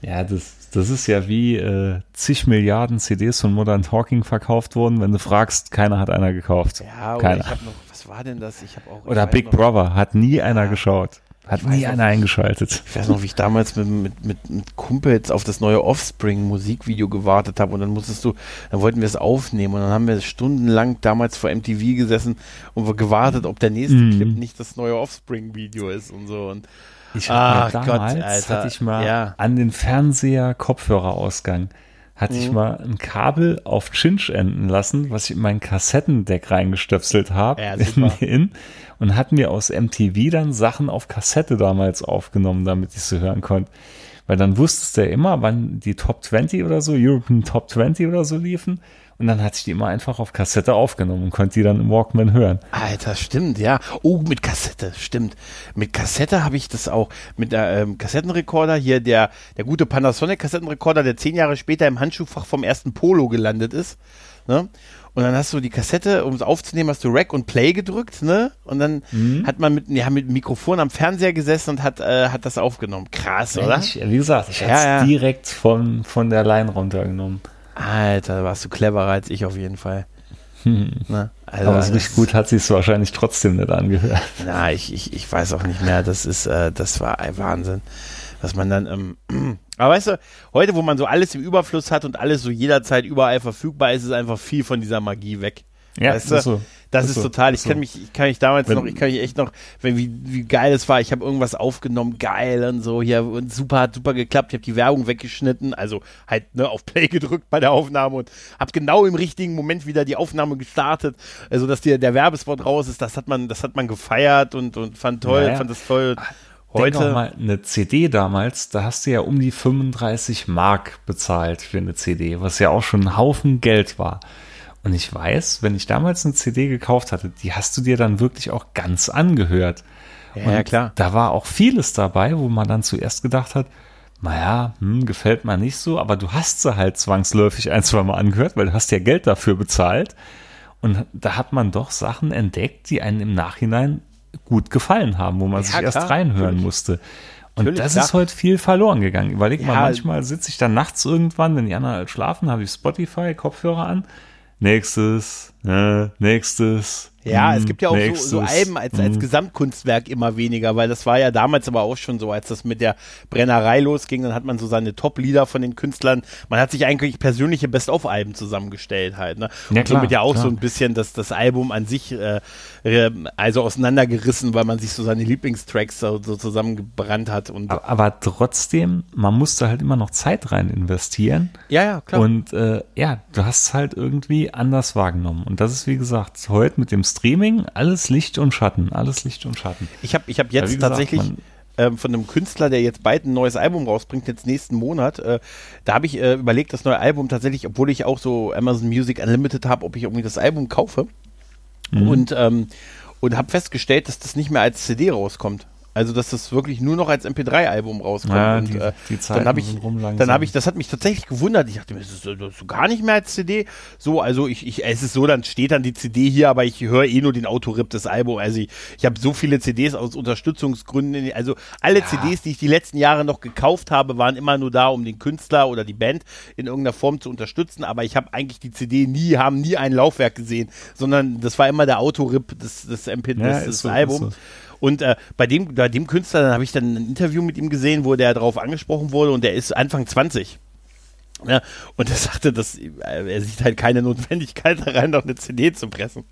Ja, das, das ist ja wie äh, zig Milliarden CDs von Modern Talking verkauft wurden. Wenn du fragst, keiner hat einer gekauft. Ja, oder keiner. ich habe noch, was war denn das? Ich habe auch. Oder Big Brother hat nie einer geschaut. Hat nie noch einer eingeschaltet. Ich weiß noch, wie ich damals mit, mit, mit, mit Kumpels auf das neue Offspring-Musikvideo gewartet habe und dann musstest du, dann wollten wir es aufnehmen und dann haben wir stundenlang damals vor MTV gesessen und wir gewartet, ob der nächste Mhm. Clip nicht das neue Offspring-Video ist und so. Und Ich Gott, damals, Alter. hatte ich mal Ja. an den Fernseher Kopfhörerausgang, hatte Mhm. ich mal ein Kabel auf Chinch enden lassen, was ich in mein Kassettendeck reingestöpselt habe Ja, *laughs* und hat mir aus MTV dann Sachen auf Kassette damals aufgenommen, damit ich sie hören konnte. Weil dann wusstest du ja immer, wann die Top 20 oder so, European Top 20 oder so liefen. Und dann hatte ich die immer einfach auf Kassette aufgenommen und konnte die dann im Walkman hören. Alter, stimmt, ja. Oh, mit Kassette, stimmt. Mit Kassette habe ich das auch. Mit der ähm, Kassettenrekorder hier, der, der gute Panasonic Kassettenrekorder, der zehn Jahre später im Handschuhfach vom ersten Polo gelandet ist. Ne? Und dann hast du die Kassette, um es aufzunehmen, hast du Rack und Play gedrückt, ne? Und dann hat man mit, ja, mit Mikrofon am Fernseher gesessen und hat, äh, hat das aufgenommen. Krass, oder? Ich, wie gesagt, ich Ja, hatte es ja. direkt von, von der Line runtergenommen. Alter, warst du cleverer als ich auf jeden Fall. Ne? Also, Aber so das- richtig gut hat sie es wahrscheinlich trotzdem nicht angehört. *laughs* Na, ich, ich, ich weiß auch nicht mehr. Das ist, äh, das war ein Wahnsinn. Dass man dann, ähm, *clears throat* Aber weißt du, heute, wo man so alles im Überfluss hat und alles so jederzeit überall verfügbar ist, ist einfach viel von dieser Magie weg. Ja, weißt du? so. Das Ist ist, total. Ich kann mich, ich kann mich damals Wenn- noch, ich kann mich echt noch, wenn, wie, wie geil es war. Ich habe irgendwas aufgenommen, geil und so hier und super hat super geklappt. Ich habe die Werbung weggeschnitten, also halt ne, auf Play *laughs* gedrückt bei der Aufnahme und habe genau im richtigen Moment wieder die Aufnahme gestartet, also dass der der Werbespot raus ist. Das hat man, das hat man gefeiert und und fand toll, Ja, ja. fand das toll. Denk auch Heute, mal, eine CD damals, da hast du ja um die 35 Mark bezahlt für eine CD, was ja auch schon ein Haufen Geld war. Und ich weiß, wenn ich damals eine CD gekauft hatte, die hast du dir dann wirklich auch ganz angehört. ja, ja klar. Da war auch vieles dabei, wo man dann zuerst gedacht hat, naja, hm, gefällt mir nicht so, aber du hast sie halt zwangsläufig ein, zwei Mal angehört, weil du hast ja Geld dafür bezahlt. Und da hat man doch Sachen entdeckt, die einen im Nachhinein gut gefallen haben, wo man Ja, sich erst klar, reinhören natürlich. musste. Und Natürlich, das klar. ist heute viel verloren gegangen. Überleg mal, Ja. manchmal sitze ich dann nachts irgendwann, wenn die anderen halt schlafen, habe ich Spotify, Kopfhörer an. Nächstes, äh, nächstes. Ja, es gibt ja auch so, nächstes, so Alben als, als hm. Gesamtkunstwerk immer weniger, weil das war ja damals aber auch schon so, als das mit der Brennerei losging, dann hat man so seine Top-Lieder von den Künstlern, man hat sich eigentlich persönliche Best-of-Alben zusammengestellt halt, ne? Ja, Und klar, somit ja auch klar. so ein bisschen das, das Album an sich, äh, also auseinandergerissen, weil man sich so seine Lieblingstracks so, so zusammengebrannt hat und, Aber, aber trotzdem, man musste halt immer noch Zeit rein investieren. ja, ja, klar. Und äh, ja, du hast es halt irgendwie anders wahrgenommen. Und das ist, wie gesagt, heute mit dem Streaming alles Licht und Schatten. Alles Licht und Schatten. Ich habe ich hab jetzt gesagt, tatsächlich ähm, von einem Künstler, der jetzt bald ein neues Album rausbringt, jetzt nächsten Monat, äh, da habe ich äh, überlegt, das neue Album tatsächlich, obwohl ich auch so Amazon Music Unlimited habe, ob ich irgendwie das Album kaufe. Mhm. Und, ähm, und habe festgestellt, dass das nicht mehr als CD rauskommt. Also, dass das wirklich nur noch als MP3-Album rauskommt. Ja, und, die- äh, die dann habe ich, dann habe ich, das hat mich tatsächlich gewundert. Ich dachte mir, das ist, das ist gar nicht mehr als CD. So, also ich, ich, es ist so, dann steht dann die CD hier, aber ich höre eh nur den Autorip des Albums. Also ich, ich habe so viele CDs aus Unterstützungsgründen. Also alle CDs, die ich die letzten Jahre noch gekauft habe, waren immer nur da, um den Künstler oder die Band in irgendeiner Form zu unterstützen. Aber ich habe eigentlich die CD nie, haben nie ein Laufwerk gesehen, sondern das war immer der Autorip des, des MP, Ja, des, des so, Albums. so. Und äh, bei dem, bei dem Künstler, dann habe ich dann ein Interview mit ihm gesehen, wo der darauf angesprochen wurde und der ist Anfang 20. Ja, und er sagte, dass äh, er sieht halt keine Notwendigkeit da rein, noch eine CD zu pressen.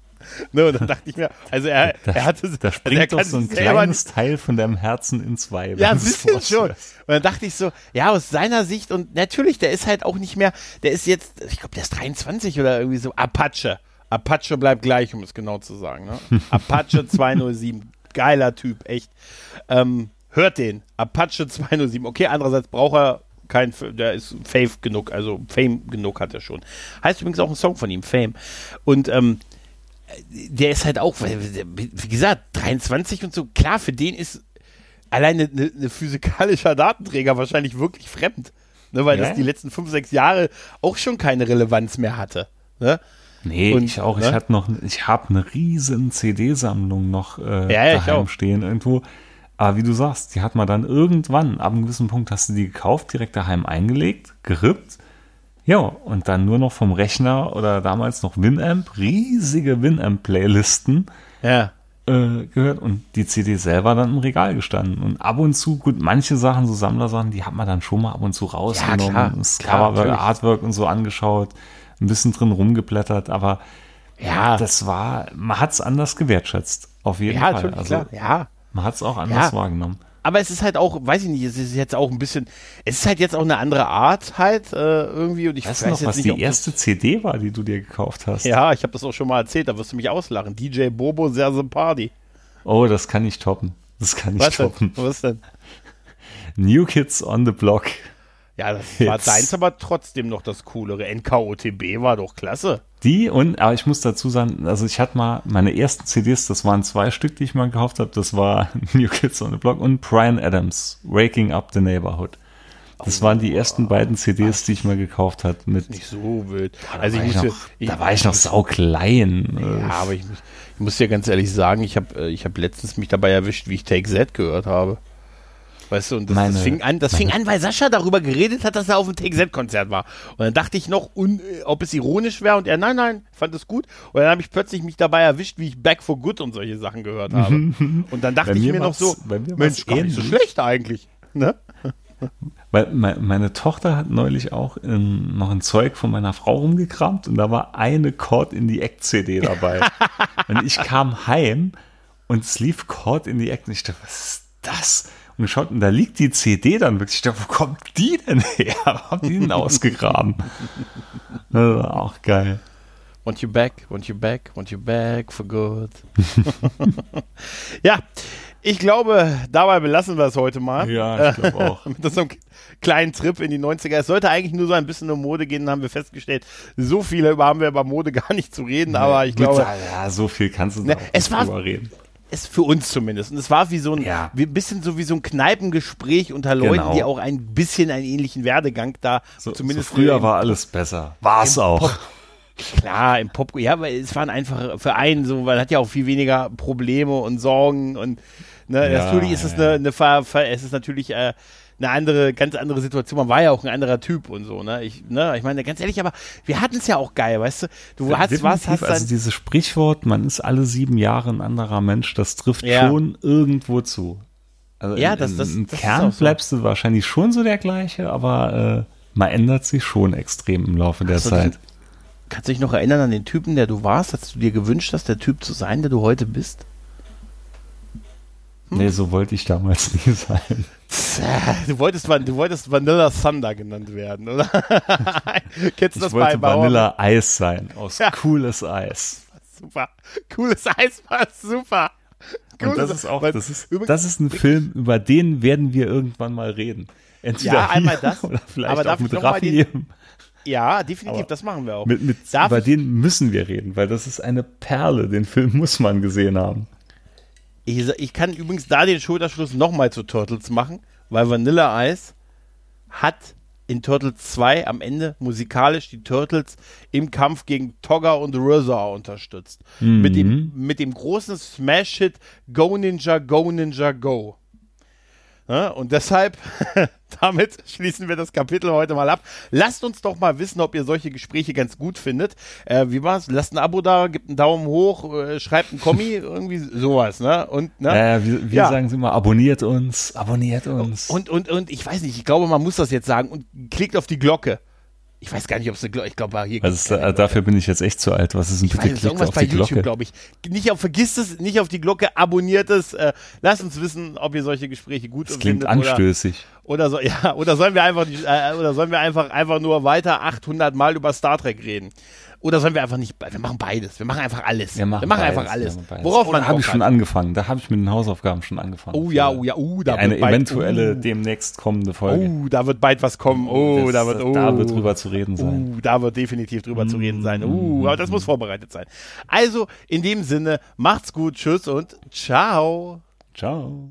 Ne, und dann dachte ich mir, also er, Da, er hatte, da also springt doch kann so ein kleines Teil von deinem Herzen in zwei. ja, ein bisschen schon. Und dann dachte ich so, ja, aus seiner Sicht, und natürlich, der ist halt auch nicht mehr, der ist jetzt, ich glaube, der ist 23 oder irgendwie so, Apache. Apache bleibt gleich, um es genau zu sagen. Ne? *laughs* Apache 207, geiler Typ, echt. Ähm, hört den, Apache 207. Okay, andererseits braucht er kein, der ist Faith genug, also Fame genug hat er schon. Heißt übrigens auch ein Song von ihm, Fame. Und ähm, der ist halt auch, wie gesagt, 23 und so, klar, für den ist alleine eine, eine physikalischer Datenträger wahrscheinlich wirklich fremd. Ne, weil Ja. das die letzten fünf, sechs Jahre auch schon keine Relevanz mehr hatte. Ne? Nee, Und, ich auch. ne? Ich hatte noch, ich habe eine riesen CD-Sammlung noch äh, Ja, ja, daheim stehen irgendwo. Aber wie du sagst, die hat man dann irgendwann, ab einem gewissen Punkt hast du die gekauft, direkt daheim eingelegt, gerippt. Ja, und dann nur noch vom Rechner oder damals noch Winamp, riesige Winamp-Playlisten Ja. äh, gehört und die CD selber dann im Regal gestanden. Und ab und zu, gut, manche Sachen, so Sammlersachen, die hat man dann schon mal ab und zu rausgenommen, klar, das klar, Coverwork. Artwork und so angeschaut, ein bisschen drin rumgeblättert, aber Ja, das war, man hat es anders gewertschätzt. Auf jeden ja, Fall. Also klar. Ja. man hat es auch anders Ja. wahrgenommen. Aber es ist halt auch, weiß ich nicht, es ist jetzt auch ein bisschen, es ist halt jetzt auch eine andere Art halt äh, irgendwie und ich Weißt weiß noch, jetzt was nicht, die erste CD war, die du dir gekauft hast? Ja, ich habe das auch schon mal erzählt, da wirst du mich auslachen. DJ Bobo Serse Party. Oh, das kann ich toppen. Das kann ich Was denn? toppen. Was denn? New Kids on the Block. Ja, das *laughs* war Hits. deins aber trotzdem noch das coolere. NKOTB war doch klasse. Die und, aber ich muss dazu sagen, also ich hatte mal meine ersten CDs, das waren zwei Stück, die ich mal gekauft habe. Das war *laughs* New Kids on the Block und Brian Adams, Waking Up the Neighborhood. Das waren die ersten beiden CDs, die ich mal gekauft habe. Mit, Nicht so wild. da, Also war ich ich muss noch, da war ich noch sauklein. Ja, aber ich, muss- ich muss dir ganz ehrlich sagen, ich habe ich hab letztens mich dabei erwischt, wie ich Take Z gehört habe. Weißt du, und das, das Meine- fing an, das fing an, weil Sascha darüber geredet hat, dass er auf dem Take Z-Konzert war. Und dann dachte ich noch, un, äh, ob es ironisch wäre, und er, nein, nein, fand es gut. Und dann habe ich plötzlich mich dabei erwischt, wie ich Back for Good und solche Sachen gehört *laughs* habe. und dann dachte Bei ich mir noch so, bei mir Mensch, gar nicht so schlecht eigentlich. Ne? *laughs* Weil meine Tochter hat neulich auch in, noch ein Zeug von meiner Frau rumgekramt und da war eine Cord in die Eck-CD dabei. *laughs* und ich kam heim und es lief Cord in die Eck und ich dachte, was ist das? Und geschaut, und da liegt die CD dann wirklich. Ich dachte, wo kommt die denn her? *laughs* Haben die denn ausgegraben? *laughs* auch geil. Want you back, want you back, want you back for good. *laughs* ja, ich glaube, dabei belassen wir es heute mal. Ja, ich glaube auch. Mit so einem kleinen Trip in die 90er. Es sollte eigentlich nur so ein bisschen um Mode gehen, haben wir festgestellt. So über haben wir über Mode gar nicht zu reden, nee, aber ich glaube. Ja, so viel kannst du ne, es war, reden. Es für uns zumindest. Und es war wie so ein ja. wie, bisschen so wie so ein Kneipengespräch unter Leuten, genau. die auch ein bisschen einen ähnlichen Werdegang da so, zumindest. So früher war alles besser. War es auch. Pop Klar, im Pop, ja, weil es waren einfach für einen so, man hat ja auch viel weniger Probleme und Sorgen und Ne? Ja, natürlich ist es eine, eine Ver, Ver, es ist natürlich äh, eine andere, ganz andere Situation. Man war ja auch ein anderer Typ und so, ne? Ich, ne? ich meine, ganz ehrlich, aber wir hatten es ja auch geil, weißt du? Du ja, hast was, hast Also dieses Sprichwort, man ist alle sieben Jahre ein anderer Mensch, das trifft ja. schon irgendwo zu. Also ja, das, das, im das Kern so. bleibst du wahrscheinlich schon so der gleiche, aber äh, man ändert sich schon extrem im Laufe der also Zeit. kannst du dich noch erinnern an den Typen, der du warst, dass du dir gewünscht hast, der Typ zu sein, der du heute bist? Hm? Nee, so wollte ich damals *laughs* nie sein. Du wolltest, du wolltest Vanilla Thunder genannt werden, oder? *laughs* Kennst du das ich wollte bei Vanilla Eis sein, aus ja. cooles Eis. Super. Cooles Eis war super. Cooles Und das ist auch, das ist, das ist ein Film, über den werden wir irgendwann mal reden. Entweder ja, einmal das, *laughs* oder vielleicht auch mit Raffi. Ja, definitiv, aber das machen wir auch. Mit, mit, über den müssen wir reden, weil das ist eine Perle. Den Film muss man gesehen haben. Ich, ich kann übrigens da den Schulterschluss nochmal zu Turtles machen, weil Vanilla Ice hat in Turtles 2 am Ende musikalisch die Turtles im Kampf gegen Togga und RZA unterstützt. Mhm. Mit, dem, mit dem großen Smash-Hit Go Ninja, Go Ninja, Go. Und deshalb, *laughs* damit schließen wir das Kapitel heute mal ab. Lasst uns doch mal wissen, ob ihr solche Gespräche ganz gut findet. Äh, wie war's? Lasst ein Abo da, gebt einen Daumen hoch, äh, schreibt einen Kommi, *laughs* irgendwie sowas, ne? Und, ne? Ja, wir, wir ja. sagen es immer, abonniert uns, abonniert uns. Und, und, und ich weiß nicht, ich glaube, man muss das jetzt sagen und klickt auf die Glocke. Ich weiß gar nicht, ob es eine Glocke, ich glaube, hier also da, Dafür bin ich jetzt echt zu alt. Was ist denn ich bitte? Weiß, irgendwas auf bei die YouTube, glaube ich. Nicht auf, vergisst es, nicht auf die Glocke, abonniert es. Äh, lasst uns wissen, ob ihr solche Gespräche gut das klingt findet. anstößig. Oder, oder, so, *laughs* ja, oder sollen wir einfach, äh, oder sollen wir einfach, einfach nur weiter 800 Mal über Star Trek reden? Oder sollen wir einfach nicht, wir machen beides. Wir machen einfach alles. Wir machen, wir machen beides, einfach alles. Worauf oh, man habe ich schon angefangen. Da habe ich mit den Hausaufgaben schon angefangen. Oh ja, oh ja, oh, da Eine bald, eventuelle uh, demnächst kommende Folge. Oh, da wird bald was kommen. Oh, das, da wird, oh. Da wird drüber zu reden sein. Oh, da wird definitiv drüber mm. zu reden sein. Oh, aber das muss vorbereitet sein. Also, in dem Sinne, macht's gut, tschüss und ciao. Ciao.